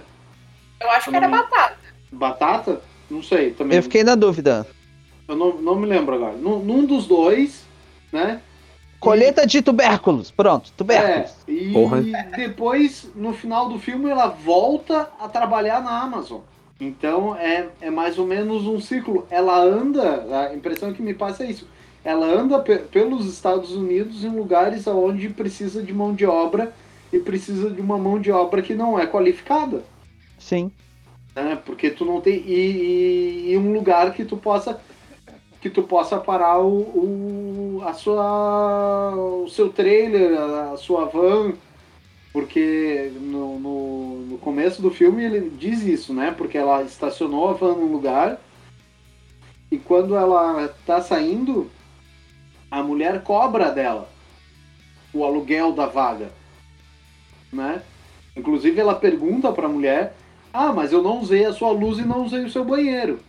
Eu acho que era batata. Batata? Não sei também. Eu fiquei na dúvida. Eu não, não me lembro agora. Num, num dos dois, né? Colheita de tubérculos. Pronto, tubérculos. É, e Porra. depois, no final do filme, ela volta a trabalhar na Amazon. Então é, é mais ou menos um ciclo. Ela anda, a impressão que me passa é isso. Ela anda pe- pelos Estados Unidos em lugares onde precisa de mão de obra e precisa de uma mão de obra que não é qualificada. Sim. né? Porque tu não tem e, e- e um lugar que tu possa que tu possa parar o, o- a sua o seu trailer, a, sua van, porque no, no, no começo do filme ele diz isso, né? Porque ela estacionou a van num lugar e quando ela tá saindo, a mulher cobra dela o aluguel da vaga, né? Inclusive ela pergunta para a mulher ah, mas eu não usei a sua luz e não usei o seu banheiro.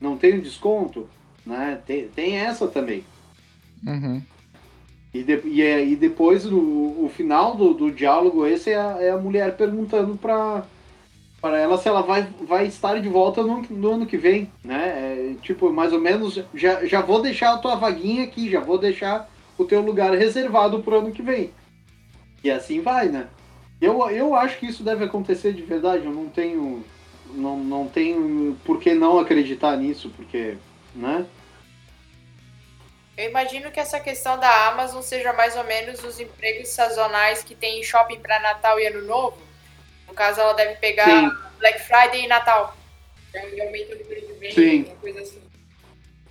Não tenho desconto? Né? Tem, tem essa também. Uhum. E, de- e, é- e depois, o, o final do, do diálogo, esse é a, é a mulher perguntando pra, para ela se ela vai, vai estar de volta no, no ano que vem. Né? É, tipo, mais ou menos, já, já vou deixar a tua vaguinha aqui, já vou deixar o teu lugar reservado pro ano que vem. E assim vai, né? Eu, eu acho que isso deve acontecer de verdade, eu não tenho. Não, não tenho por que não acreditar nisso, porque. Né? Eu imagino que essa questão da Amazon seja mais ou menos os empregos sazonais que tem em shopping para Natal e Ano Novo. No caso, ela deve pegar Sim. Black Friday e Natal. E aumenta o de vendas, Sim. uma coisa assim.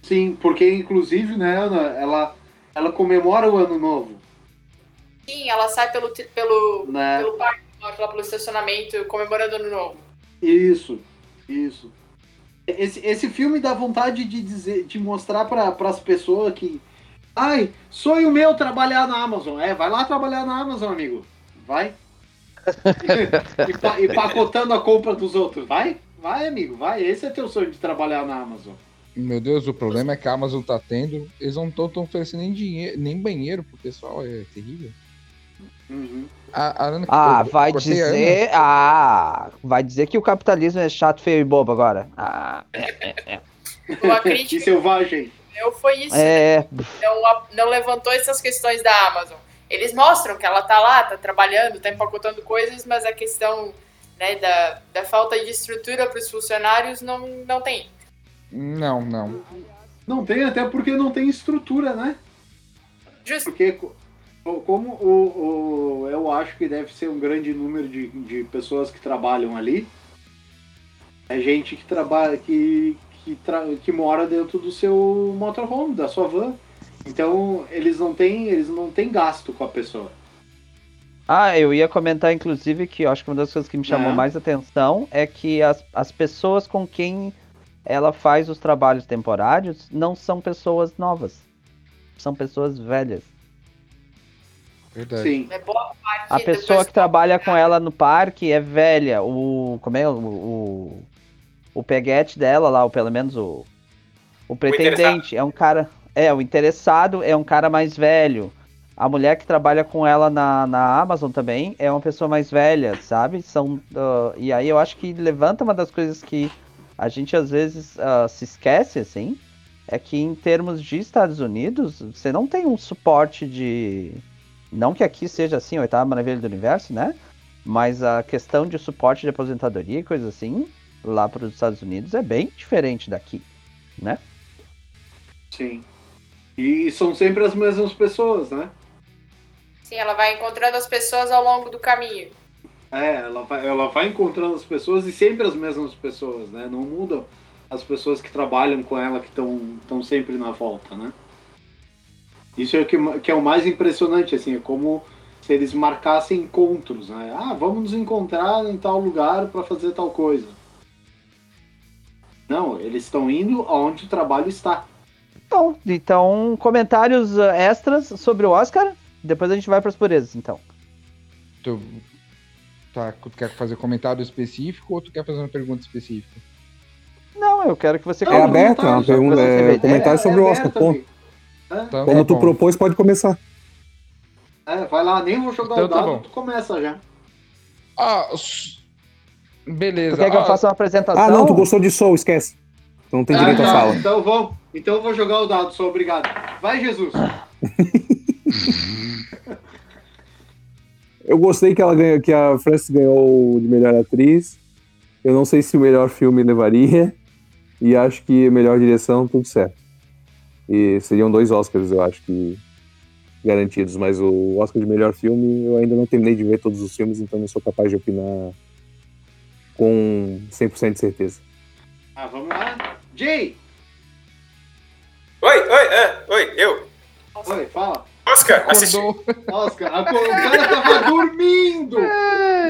Sim, porque inclusive, né, Ana, ela, ela comemora o ano novo. Sim, ela sai pelo, pelo, Né? pelo parque, pelo estacionamento, comemorando o Ano Novo. Isso, isso. Esse, esse filme dá vontade de dizer, de mostrar para as pessoas que, Ai, sonho meu trabalhar na Amazon. É, vai lá trabalhar na Amazon, amigo. Vai. e, e pacotando a compra dos outros. Vai, vai, amigo, vai. Esse é teu sonho de trabalhar na Amazon. Meu Deus, o problema é que a Amazon tá tendo. Eles não estão oferecendo nem dinheiro, nem banheiro pro pessoal, é terrível. Uhum. A, a Ana- Ah, eu vai dizer. Ah, vai dizer que o capitalismo é chato, feio e bobo agora. Ah, Uma Que crítica selvagem. meu foi isso. é. Não, a- não levantou essas questões da Amazon. Eles mostram que ela tá lá, tá trabalhando, tá empacotando coisas, mas a questão né, da, da falta de estrutura para os funcionários não, não tem. Não, não. Não tem, até porque não tem estrutura, né? Justo. Porque como o, o- eu acho que deve ser um grande número de, de pessoas que trabalham ali, é gente que trabalha, que, que, tra- que mora dentro do seu motorhome, da sua van. Então eles não têm, eles não têm gasto com a pessoa. Ah, eu ia comentar, inclusive, que eu acho que uma das coisas que me chamou É. mais atenção é que as, as pessoas com quem ela faz os trabalhos temporários não são pessoas novas. São pessoas velhas. Verdade. Sim. É boa parte A pessoa que trabalha com ela no parque é velha. O. Como é? O. O, o peguete dela lá, ou pelo menos o. O pretendente. É um cara. É, o interessado é um cara mais velho. A mulher que trabalha com ela na, na Amazon também é uma pessoa mais velha, sabe? São, ah, e aí eu acho que levanta uma das coisas que a gente às vezes ah, se esquece, assim, é que em termos de Estados Unidos, você não tem um suporte de. Não que aqui seja assim, a oitava maravilha do universo, né? Mas a questão de suporte de aposentadoria e coisa assim, lá para os Estados Unidos é bem diferente daqui, né? Sim. E são sempre as mesmas pessoas, né? Sim, ela vai encontrando as pessoas ao longo do caminho. É, ela vai, ela vai encontrando as pessoas e sempre as mesmas pessoas, né? Não mudam as pessoas que trabalham com ela, que estão sempre na volta, né? Isso é o que, que é o mais impressionante, assim, é como se eles marcassem encontros, né? Ah, vamos nos encontrar em tal lugar para fazer tal coisa. Não, eles estão indo aonde o trabalho está. Bom, então, comentários ah, extras sobre o Oscar. Depois a gente vai para as purezas, então. Tu, tá, tu quer fazer comentário específico ou tu quer fazer uma pergunta específica? Não, eu quero que você É aberto, é uma pergunta, é comentário É, sobre é o Oscar, aberto, ponto. É, Então, Como tá tu bom. propôs, pode começar. é, vai lá, nem vou jogar Então o tá dado, bom. tu começa já. Ah, beleza. Tu quer que eu Ah, faça uma apresentação? Ah, não, tu gostou de Soul, esquece. Tu não tem Ah, direito à tá, fala. Então vamos. Então eu vou jogar o dado, sou obrigado. Vai, Jesus. [laughs] Eu gostei que ela ganhou, que a Frances ganhou de melhor atriz. Eu não sei se o melhor filme levaria. E acho que a melhor direção, tudo certo. E seriam dois Oscars, eu acho que garantidos. Mas o Oscar de melhor filme, eu ainda não terminei de ver todos os filmes, então não sou capaz de opinar com 100% de certeza. Ah, vamos lá. Jay! Oi, oi, é, oi, eu. Oi, fala. Oscar, assisti. acordou. Oscar, a- o cara tava [laughs] dormindo!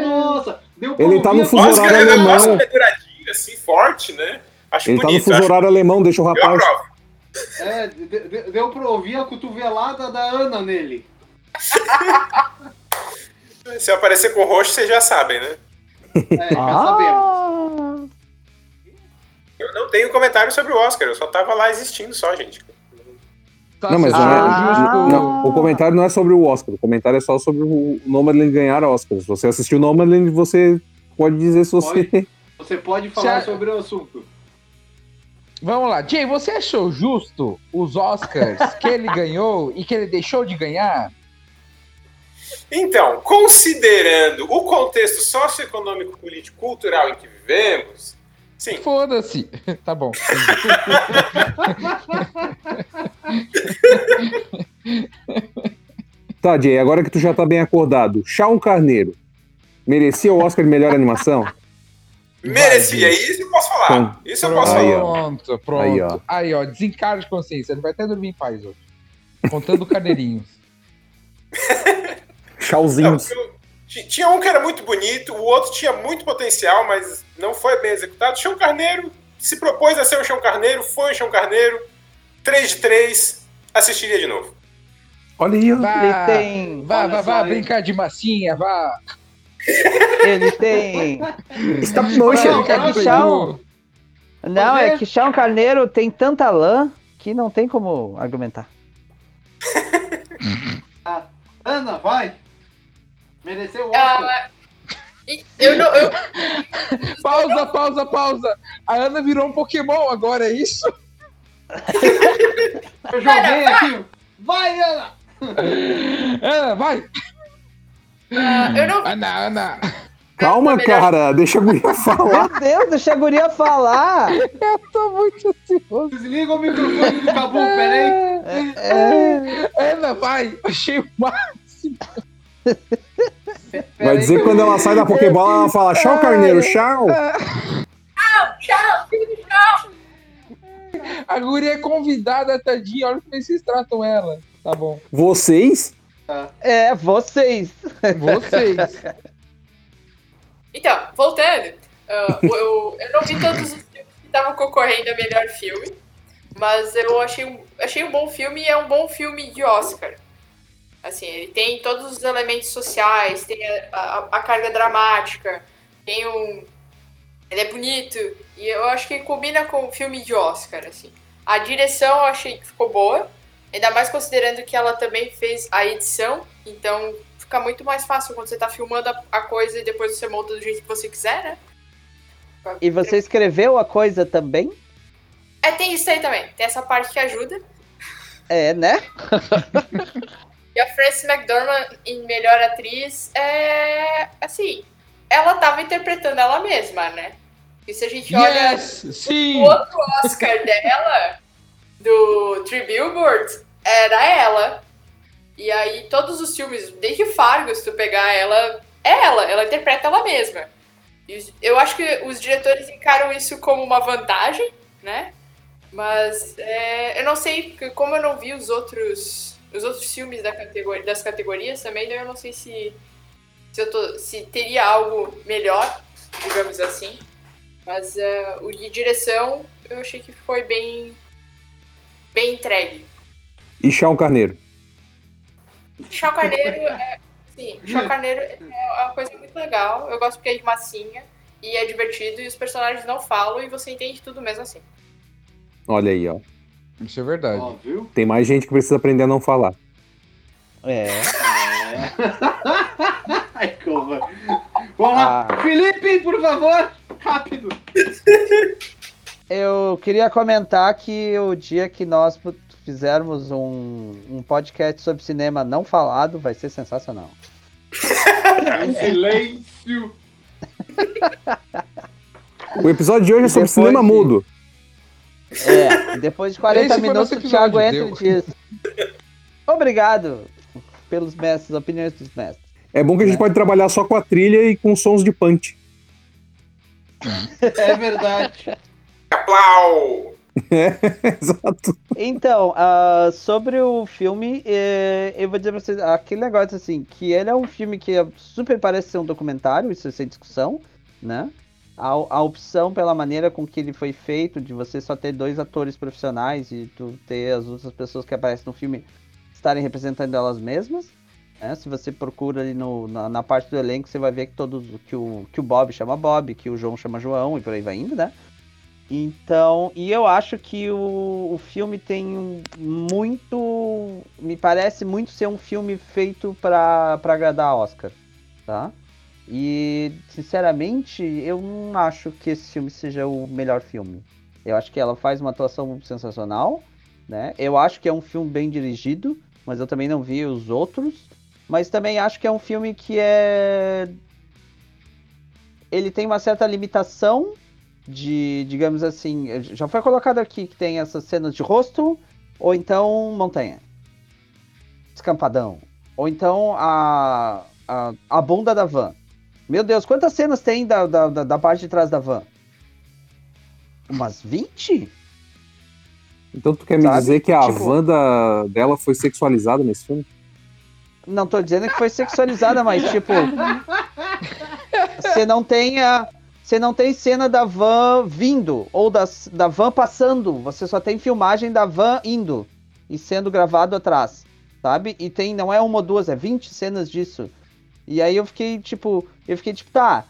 Nossa, deu pra Ele tá no fuso Oscar horário é alemão. negócio penduradinho, assim, forte, né? Acho Ele tá no bonito. fuso acho... horário alemão, deixa o Eu rapaz. aprovo. É, de- de- deu pra ouvir a cotovelada da Ana nele. [laughs] Se eu aparecer com roxo, vocês já sabem, né? É, já sabemos. Ah, Eu não tenho comentário sobre o Oscar, eu só tava lá existindo só, gente. Tá, Não, mas você não é- o comentário não é sobre o Oscar, o comentário é só sobre o Nomadland ganhar Oscar. Se você assistiu Nomadland, você pode dizer se você. Você pode [laughs] falar Cê- sobre o assunto. Vamos lá, Jay, você achou justo os Oscars [laughs] que ele ganhou e que ele deixou de ganhar? Então, considerando o contexto socioeconômico, político, cultural em que vivemos, sim, Foda-se. [laughs] Tá bom. [laughs] Tá, Jay, agora que tu já tá bem acordado, Shaun Carneiro merecia o Oscar de melhor animação? Merecia. Vai, Isso eu posso falar. Então, Isso eu posso falar. Pronto, pronto. Aí, Aí, ó. ó. desencargo de consciência. Ele vai até dormir em paz hoje. Contando carneirinhos. [laughs] Não, Chauzinhos. eu- ti- tinha um que era muito bonito, o outro tinha muito potencial, mas não foi bem executado. Chão Carneiro se propôs a ser o Chão Carneiro, foi o Chão Carneiro. 3 de 3. assistiria de novo. Olha aí. Vá, Ele tem. vá, Olha vá, vá brincar de massinha, vá. Ele tem. Stop motion. de é que Play-Doh. Não, é que Chão Carneiro tem tanta lã que não tem como argumentar. [laughs] Ana, vai. Mereceu o Oscar. Ah, e eu não. Eu, [laughs] Pausa, pausa, pausa. A Ana virou um Pokémon agora, é isso? Eu joguei aqui. Vai, Ana. Ana, vai. Ah, eu não. Ana, Ana. Calma, Melhor- cara. Deixa a guria [laughs] falar. Meu Deus, deixa a guria falar! Eu tô muito ansioso. Desliga o microfone do Cabu, [laughs] peraí. É, Ana, vai. Achei o máximo. Vai dizer que quando ela sai da Pokébola, ela fala: Tchau, carneiro, tchau. Tchau, filho do chão! A guria é convidada, tadinha. Olha como vocês tratam ela. Tá bom. Vocês? É, vocês. [laughs] Vocês. Então, voltando. ah, eu, eu não vi todos os filmes que estavam concorrendo a melhor filme. Mas eu achei, um- achei um bom filme e é um bom filme de Oscar. Assim, ele tem todos os elementos sociais, tem a, a- a carga dramática, tem um. Ele é bonito, e eu acho que combina com o filme de Oscar, assim. A direção eu achei que ficou boa, ainda mais considerando que ela também fez a edição, então fica muito mais fácil quando você tá filmando a, a coisa e depois você monta do jeito que você quiser, né? E você escreveu a coisa também? É, tem isso aí também. Tem essa parte que ajuda. É, né? [laughs] E a Frances McDormand em melhor atriz é. Assim, ela tava interpretando ela mesma, né? E se a gente olha Yes, o outro Oscar dela, do Three Billboards, era ela. E aí, todos os filmes, desde Fargo, se tu pegar ela, é ela, ela interpreta ela mesma. E eu acho que os diretores encaram isso como uma vantagem, né? Mas é, eu não sei, como eu não vi os outros, os outros filmes da categoria, das categorias também, eu não sei se, se, eu tô- se teria algo melhor, digamos assim. Mas é, o de direção eu achei que foi bem, bem entregue. E Chão Carneiro. Chá Carneiro é. Sim, Carneiro é uma coisa muito legal. Eu gosto porque é de massinha e é divertido e os personagens não falam e você entende tudo mesmo assim. Olha aí, ó. Isso é verdade. Ó, viu? Tem mais gente que precisa aprender a não falar. É. [laughs] Ai, que horror. Vamos lá. Ah. Felipe, por favor. Rápido. Eu queria comentar que o dia que nós fizermos um, um podcast sobre cinema não falado vai ser sensacional. Em silêncio. [laughs] O episódio de hoje é sobre Depois cinema de- mudo. É, depois de 40 Esse foi minutos o Thiago entra e diz. Obrigado pelos mestres, opiniões dos mestres. É bom que a gente pode trabalhar só com a trilha e com sons de punch. [laughs] É verdade. Aplau! [laughs] Exato. Então, ah, sobre o filme, eh, eu vou dizer pra vocês, aquele negócio assim, que ele é um filme que é- super parece ser um documentário, isso é sem discussão, né? A, a opção pela maneira com que ele foi feito, de você só ter dois atores profissionais e tu ter as outras pessoas que aparecem no filme estarem representando elas mesmas, né? Se você procura ali no, na, na parte do elenco, você vai ver que todos que o, que o Bob chama Bob, que o João chama João e por aí vai indo, né? Então, e eu acho que o, o filme tem muito. Me parece muito ser um filme feito pra agradar Oscar, tá? E, sinceramente, eu não acho que esse filme seja o melhor filme. Eu acho que ela faz uma atuação sensacional, né? Eu acho que é um filme bem dirigido, mas eu também não vi os outros. Mas também acho que é um filme que é. Ele tem uma certa limitação de, digamos assim, já foi colocado aqui que tem essas cenas de rosto, ou então montanha. Descampadão. Ou então a, a, a bunda da van. Meu Deus, quantas cenas tem da, da, da, da parte de trás da van? Umas 20? Então tu quer me Sabe? dizer que a Tipo- van da- dela foi sexualizada nesse filme? Não tô dizendo que foi sexualizada, mas tipo. [laughs] Você não tem a. Você não tem cena da van vindo, ou das, da van passando. Você só tem filmagem da van indo. e sendo gravado atrás, sabe? E tem, não é uma ou duas, é 20 cenas disso. E aí eu fiquei, tipo, eu fiquei tipo, tá.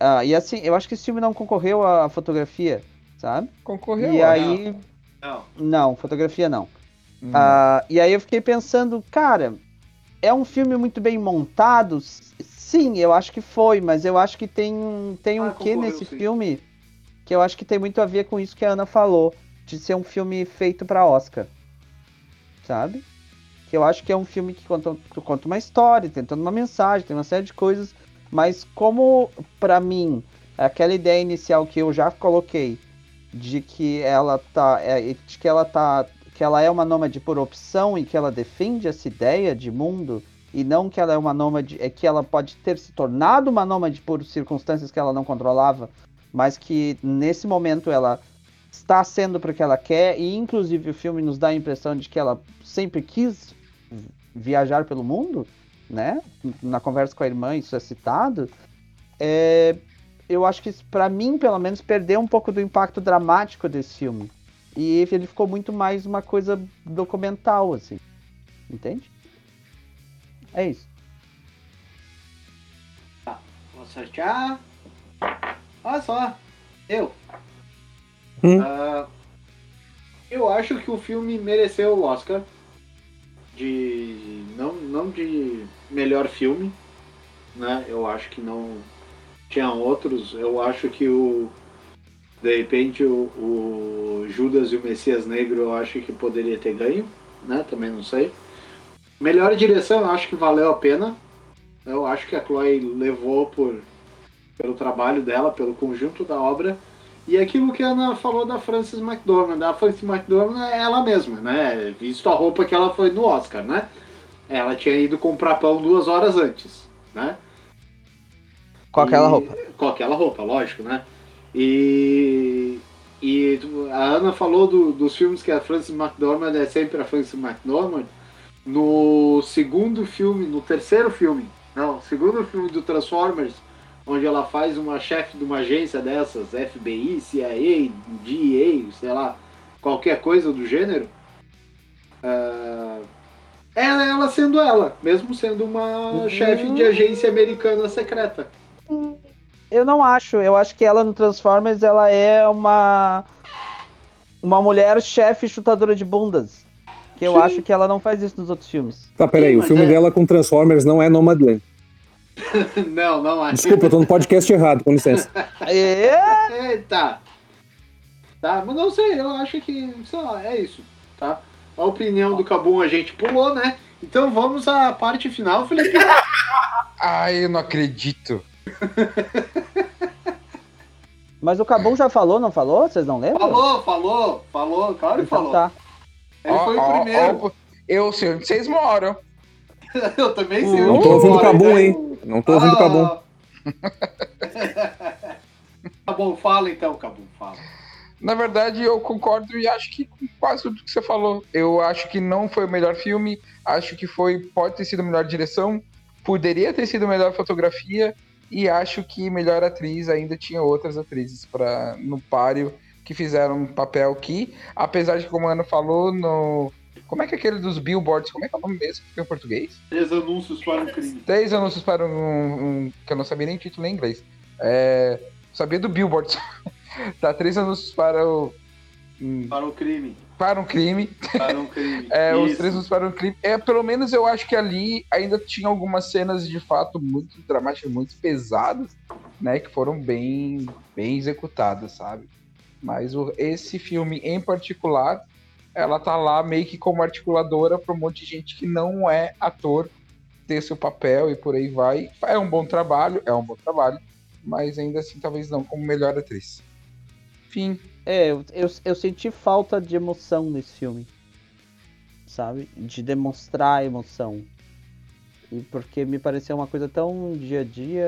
Ah, e assim, eu acho que esse filme não concorreu à fotografia, sabe? Concorreu. E aí. Não. Não, fotografia não. Hum. Ah, e aí eu fiquei pensando, cara, é um filme muito bem montado? Sim, eu acho que foi, mas eu acho que tem, um- tem um Ah, quê concorreu, nesse sim. filme que eu acho que tem muito a ver com isso que a Ana falou, de ser um filme feito pra Oscar. Sabe? Que eu acho que é um filme que conta, que conta uma história, tentando uma mensagem, tem uma série de coisas, mas como pra mim, aquela ideia inicial que eu já coloquei de que ela tá, é, de que ela tá, que ela é uma nômade por opção e que ela defende essa ideia de mundo e não que ela é uma nômade, é que ela pode ter se tornado uma nômade por circunstâncias que ela não controlava, mas que nesse momento ela está sendo porque ela quer e inclusive o filme nos dá a impressão de que ela sempre quis viajar pelo mundo, né? Na conversa com a irmã isso é citado. É, eu acho que pra mim, pelo menos, perdeu um pouco do impacto dramático desse filme. E ele ficou muito mais uma coisa documental, assim. Entende? É isso. Vou sortear. Olha só. Eu. Hum. Ah, eu acho que o filme mereceu o Oscar. De. Não, não de melhor filme. Né? Eu acho que não. Tinha outros. Eu acho que o. De repente o, o Judas e o Messias Negro eu acho que poderia ter ganho. Né? Também não sei. Melhor direção eu acho que valeu a pena. Eu acho que a Chloe levou por, pelo trabalho dela, pelo conjunto da obra. E aquilo que a Ana falou da Frances McDormand. A Frances McDormand é ela mesma, né? Visto a roupa que ela foi no Oscar, né? Ela tinha ido comprar pão duas horas antes, né? Com aquela E- roupa. Com aquela roupa, lógico, né? E, e a Ana falou do- dos filmes que a Frances McDormand é sempre a Frances McDormand. No segundo filme, no terceiro filme, não, segundo filme do Transformers, onde ela faz uma chefe de uma agência dessas, FBI, CIA, DEA, sei lá, qualquer coisa do gênero, ah, é ela sendo ela, mesmo sendo uma chefe de agência americana secreta. Eu não acho. Eu acho que ela no Transformers ela é uma uma mulher chefe chutadora de bundas. Que eu Sim. acho que ela não faz isso nos outros filmes. Tá, peraí, Sim, o filme é- dela com Transformers não é Nomadland. [laughs] não, não acho. Desculpa, eu tô no podcast errado, com licença. [laughs] É, Eita! Tá, mas não sei, eu acho que, sei lá, é isso, tá? A opinião do Cabum a gente pulou, né? Então vamos à parte final, Felipe. [laughs] Ai, eu não acredito. Mas o Cabum já falou, não falou? Vocês não lembram? falou, falou, falou, claro que Então falou. tá. Ele Ó, foi o primeiro. ó, eu sei onde vocês moram. [laughs] eu também sei. Não tô ouvindo o Cabum, né? hein? Não tô ouvindo o Cabum. [laughs] tá bom, fala então, Cabum, fala. Na verdade, eu concordo e acho que com quase tudo que você falou. Eu acho que não foi o melhor filme, acho que foi pode ter sido a melhor direção, poderia ter sido a melhor fotografia e acho que melhor atriz ainda tinha outras atrizes para no páreo que fizeram um papel que, apesar de como a Ana falou no como é que é aquele dos billboards? Como é que é o nome mesmo em português? Três anúncios para um crime. Três anúncios para um, um- que eu não sabia nem o título em inglês. É, sabia do billboard. [laughs] tá, três anúncios para o um, Para o crime. para um crime. Para um crime. [laughs] É, os três anúncios para um crime. É, pelo menos eu acho que ali ainda tinha algumas cenas de fato muito dramáticas, muito pesadas, né, que foram bem bem executadas, sabe? Mas o- esse filme em particular, ela tá lá meio que como articuladora para um monte de gente que não é ator ter seu papel e por aí vai. É um bom trabalho, é um bom trabalho, mas ainda assim talvez não como melhor atriz. Fim. É, eu, eu, eu senti falta de emoção nesse filme. Sabe? De demonstrar emoção. E porque me pareceu uma coisa tão dia a dia,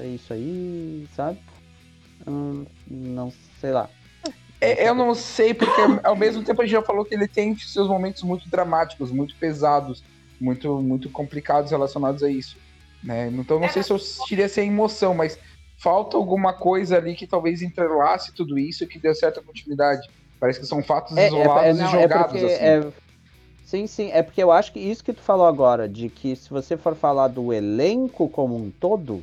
é isso aí, sabe? Hum, não sei lá. É, eu não sei, porque ao mesmo tempo a gente já falou que ele tem seus momentos muito dramáticos, muito pesados, muito, muito complicados relacionados a isso. Né? Então não sei se eu diria sem emoção, mas falta alguma coisa ali que talvez entrelace tudo isso e que dê certa continuidade. Parece que são fatos É, é, isolados é, e não, é jogados porque assim. é, Sim, sim. É porque eu acho que isso que tu falou agora, de que se você for falar do elenco como um todo,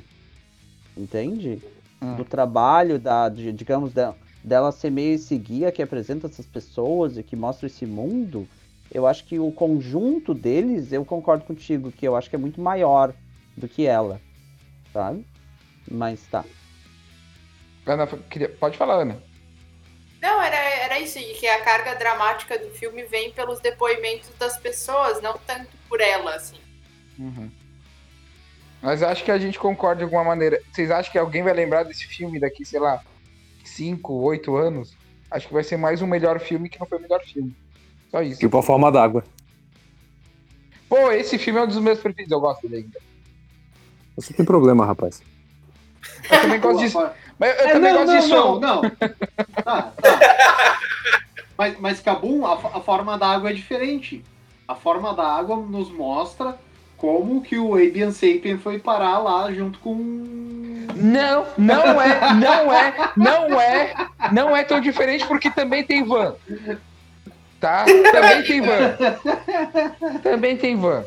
entende? Hum. Do trabalho, da, de- digamos, da- dela ser meio esse guia que apresenta essas pessoas e que mostra esse mundo, eu acho que o conjunto deles, eu concordo contigo, que eu acho que é muito maior do que ela, sabe? Mas tá. Ana, queria- pode falar, Ana. Não, era, era isso, que a carga dramática do filme vem pelos depoimentos das pessoas, não tanto por ela, assim. Uhum. Mas acho que a gente concorda de alguma maneira. Vocês acham que alguém vai lembrar desse filme daqui, sei lá, 5, 8 anos? Acho que vai ser mais um melhor filme que não foi o melhor filme. Só isso. Tipo a forma d'água. Pô, esse filme é um dos meus preferidos, eu gosto dele ainda. Você tem problema, rapaz. Eu também gosto disso. Mas eu É, também não, gosto não, disso. não, não. Tá, tá. Mas, mas Cabum, a, a forma da água é diferente. A forma da água nos mostra como que o Abian Sapien foi parar lá junto com... Não, não é, não é, não é, não é tão diferente porque também tem van. Tá? Também tem van. Também tem van.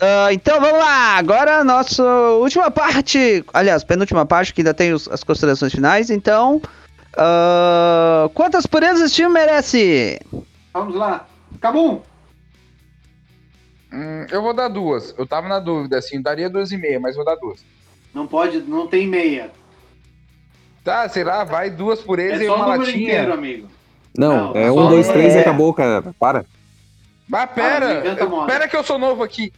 Ah, então vamos lá, agora a nossa última parte, aliás, penúltima parte, que ainda tem os- as considerações finais, então. ah, quantas purezas esse filme merece? Vamos lá. Cabum! Hum, eu vou dar duas. Eu tava na dúvida, assim, daria duas e meia, mas vou dar duas. Não pode, não tem meia. Tá, sei lá, vai duas por eles É e uma latinha. inteiro, amigo. Não, Não, é só um, dois, é- três e acabou, cara. Para. Mas Ah, não pera, inventa moda. pera que eu sou novo aqui.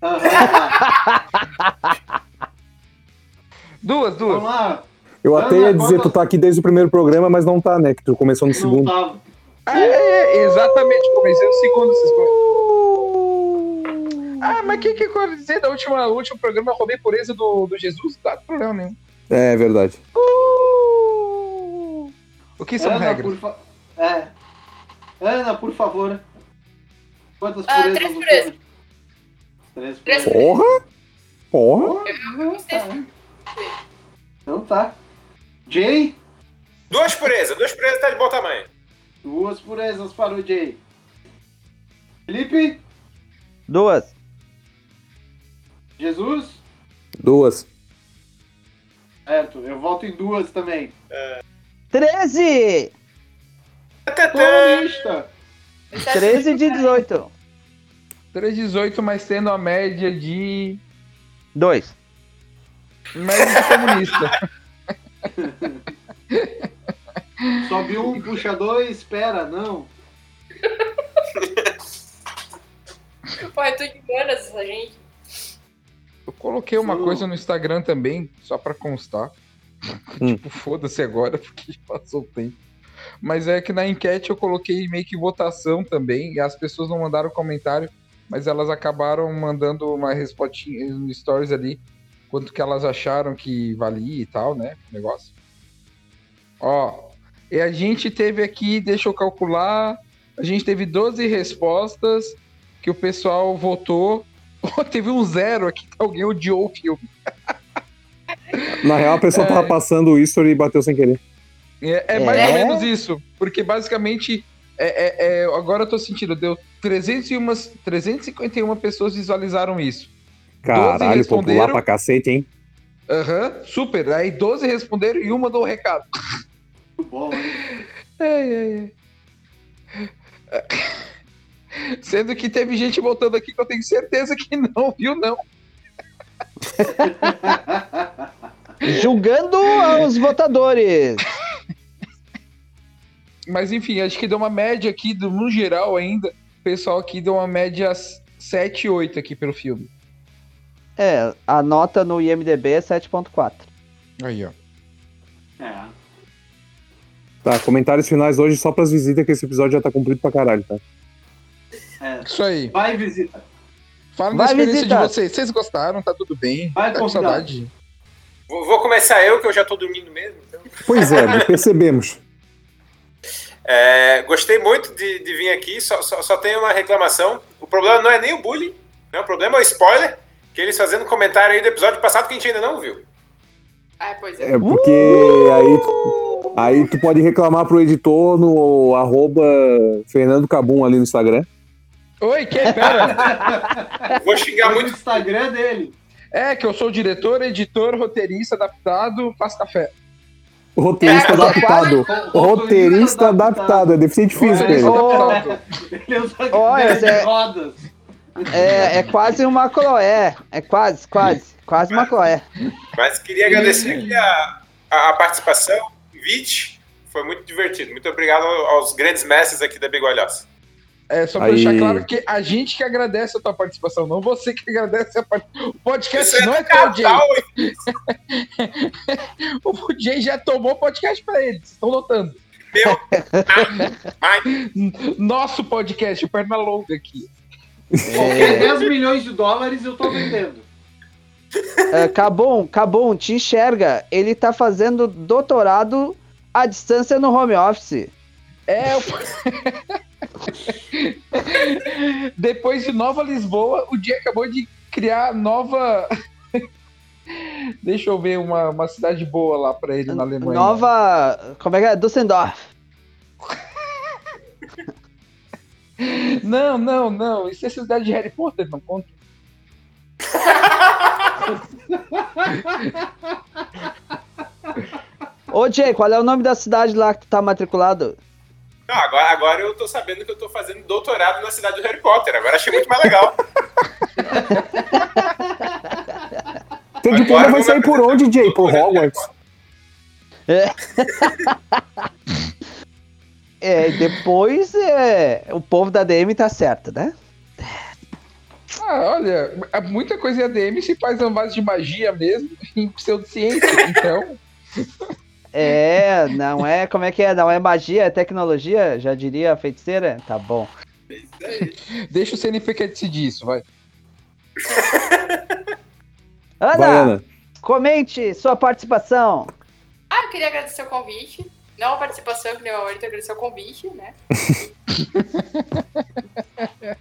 Tá. [laughs] Duas, duas. Vamos lá. Eu Ana, até ia dizer, tu tá aqui desde o primeiro programa, mas não tá, né? Que tu começou no Não segundo. tava. É, é, é, exatamente, comecei no segundo. Vocês... Ah, mas o que, que eu quero dizer? Da última, no último programa eu roubei pureza do, do Jesus? Não dá problema nenhum. É verdade. O que são Ana, regras? por fa... É. Ana, por favor. Quantas Ah, purezas três purezas. Três Três purezas. Porra! Porra! Porra, tá. Então tá. Jay, Duas purezas, duas purezas tá de bom tamanho. duas purezas para o Jay. Felipe, Duas. Jesus, Duas. certo. Eu volto em duas também. 13! Comunista. 13 de 18. 318, mas tendo a média de. 2. Média de comunista. [laughs] Sobe um, puxa dois, espera, não. Pô, é tudo de humanas essa gente. Eu coloquei uma Sim. coisa no Instagram também, só pra constar. [laughs] Hum. tipo, foda-se agora, [laughs] porque passou o tempo. Mas é que na enquete eu coloquei meio que votação também, e as pessoas não mandaram comentário, mas elas acabaram mandando uma respostinha no stories ali, quanto que elas acharam que valia e tal, né? o Negócio. Ó, e a gente teve aqui, deixa eu calcular, a gente teve 12 respostas que o pessoal votou. [laughs] teve um zero aqui que alguém odiou o filme. [laughs] Na real, a pessoa tava passando o history e bateu sem querer. É, é mais ou É? menos isso, porque basicamente, é, é- é- agora eu tô sentindo, deu 301, 351 pessoas visualizaram isso. Caralho, popular responderam. pra cacete, hein? Aham, super. Aí 12 responderam e uma deu o recado. Muito bom, hein? Ai, ai, ai. Sendo que teve gente voltando aqui que eu tenho certeza que não viu, não. Julgando os votadores. Mas enfim, acho que deu uma média aqui, do- no geral ainda, o pessoal aqui deu uma média 7, 8 aqui pelo filme. É, a nota no IMDB é 7.4. Aí, ó. É. Tá, comentários finais hoje só pras visitas, que esse episódio já tá cumprido pra caralho, tá? É. Isso aí. Vai, visita. Fala da experiência visita. de vocês. Vocês gostaram? Tá tudo bem? Vai, tá com saudade? Vou vou começar eu, que eu já tô dormindo mesmo. então. Pois é, [laughs] percebemos. É, gostei muito de, de vir aqui, só, só, só tenho uma reclamação. O problema não é nem o bullying, né? o problema é o spoiler, que eles fazendo comentário aí do episódio passado que a gente ainda não viu. Ah, pois é. É porque aí. Aí tu pode reclamar pro editor no arroba Fernando Cabum ali no Instagram. Oi, que? Pera. [laughs] Vou xingar Foi no muito. Instagram dele. É, que eu sou diretor, editor, roteirista, adaptado, faço café. Roteirista É, adaptado. quase- Roteirista adaptado. É deficiente físico Roteirista ele. Olha, Zé. rodas. É, é quase uma Cloé. É quase, quase. Quase uma Cloé. Mas queria agradecer aqui a, a, a participação, o convite. Foi muito divertido. Muito obrigado aos grandes mestres aqui da Bigolhosa. É, só pra Aí. deixar claro que a gente que agradece a tua participação, não você que agradece a participação. O podcast Isso não é é teu, Jay. [laughs] O Jay já tomou podcast pra eles, estão notando. meu. Ah, mas [laughs] Nosso podcast, o perna longa aqui. Qualquer 10 milhões de dólares eu tô vendendo. É, Cabum, Cabum, te enxerga. Ele tá fazendo doutorado à distância no home office. É, [laughs] o- Depois de Nova Lisboa, o dia acabou de criar nova. [laughs] Deixa eu ver uma, uma cidade boa lá pra ele na Alemanha. Nova. Como é que é? Düsseldorf. Não, não, não. Isso é cidade de Harry Potter, não conta. Ô, Jay, qual é o nome da cidade lá que tu tá matriculado? Não, agora, agora eu tô sabendo que eu tô fazendo doutorado na cidade do Harry Potter. Agora achei muito mais legal. Teu diploma vai sair por onde, Jay? Por Hogwarts. É, e [laughs] depois é, o povo da DM tá certo, né? Ah, olha, muita coisa em ADM se faz na base de magia mesmo, [laughs] em pseudociência. Então, [laughs] É, não é, como é que é? Não é magia, é tecnologia, já diria a feiticeira? Tá bom. deixa o CNPq decidir isso, vai. [laughs] Ana, Vai, Ana. comente sua participação. Ah, eu queria agradecer o convite. Não a participação, que nem o Aurito, agradecer o convite, né? [laughs]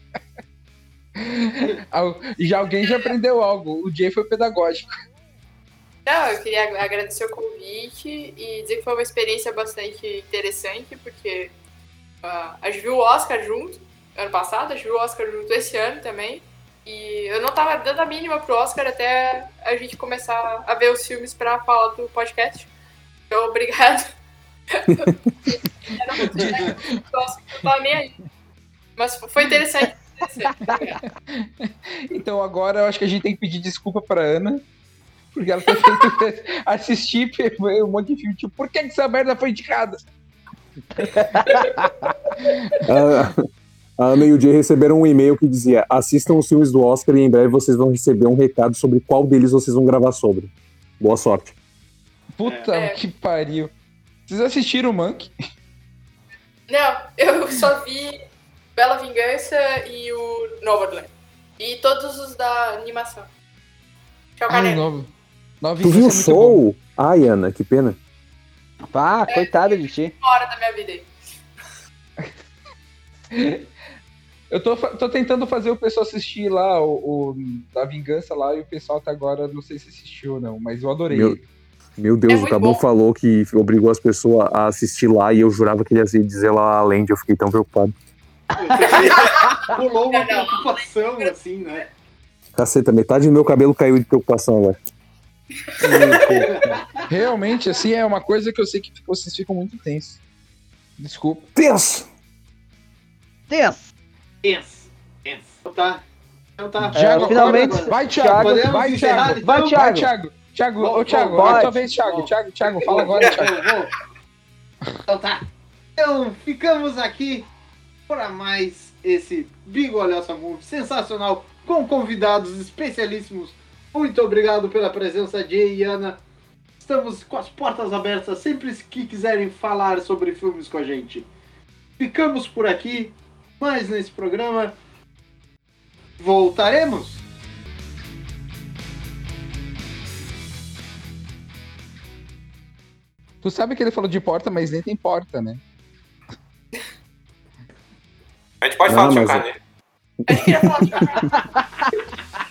Já alguém já aprendeu algo. O Jay foi pedagógico. Não, eu queria ag- agradecer o convite e dizer que foi uma experiência bastante interessante, porque ah, a gente viu o Oscar junto, ano passado, a gente viu o Oscar junto esse ano também. E eu não tava dando a mínima pro Oscar até a gente começar a ver os filmes pra falar do podcast. Então, [laughs] obrigado. Era muito tava nem aí. Mas foi interessante. [laughs] Então agora eu acho que a gente tem que pedir desculpa pra Ana. Porque ela tem feito [laughs] assistir um monte de filme. Tipo, por que que essa merda foi indicada? [laughs] A, Ana e o Jay receberam um e-mail que dizia: assistam os filmes do Oscar e em breve vocês vão receber um recado sobre qual deles vocês vão gravar sobre. Boa sorte. Puta É. que pariu. Vocês assistiram o Monk? Não, eu só vi Bela Vingança e o Nomadland. E todos os da animação. Tchau, Ai, Nova Tu viu o é. Soul? Ai, Ana, que pena. Ah, coitado de ti. Hora da minha vida aí. Eu tô, tô tentando fazer o pessoal assistir lá, o, o da Vingança lá, e o pessoal até agora não sei se assistiu ou não, mas eu adorei. Meu- Meu Deus, É o bom. falou que obrigou as pessoas a assistir lá e eu jurava que ele ia dizer lá além, eu fiquei tão preocupado. Pulou uma preocupação, assim, né? Caceta, metade do meu cabelo caiu de preocupação agora. Realmente, assim, é uma coisa que eu sei que vocês ficam muito tensos. Desculpa. Deus! Tenso. Isso. Isso. Então tá. Então tá. Thiago, finalmente- agora. Vai, Thiago, Podemos vai, Thiago. então? Vai, Thiago. Vai, Thiago. Thiago, Bom, ô, Thiago, bom, é a tua vez, Thiago. Bom. Thiago, Thiago, fala agora, Thiago. Então tá. Então, ficamos aqui para mais esse Bigolhosa Movie sensacional, com convidados especialíssimos. Muito obrigado pela presença, Jay e Ana. Estamos com as portas abertas sempre que quiserem falar sobre filmes com a gente. Ficamos por aqui, mais nesse programa. Voltaremos. Tu sabe que ele falou de porta, mas nem tem porta, né? A gente pode Não, falar do mas- Chocane. [laughs] A gente falar de [laughs]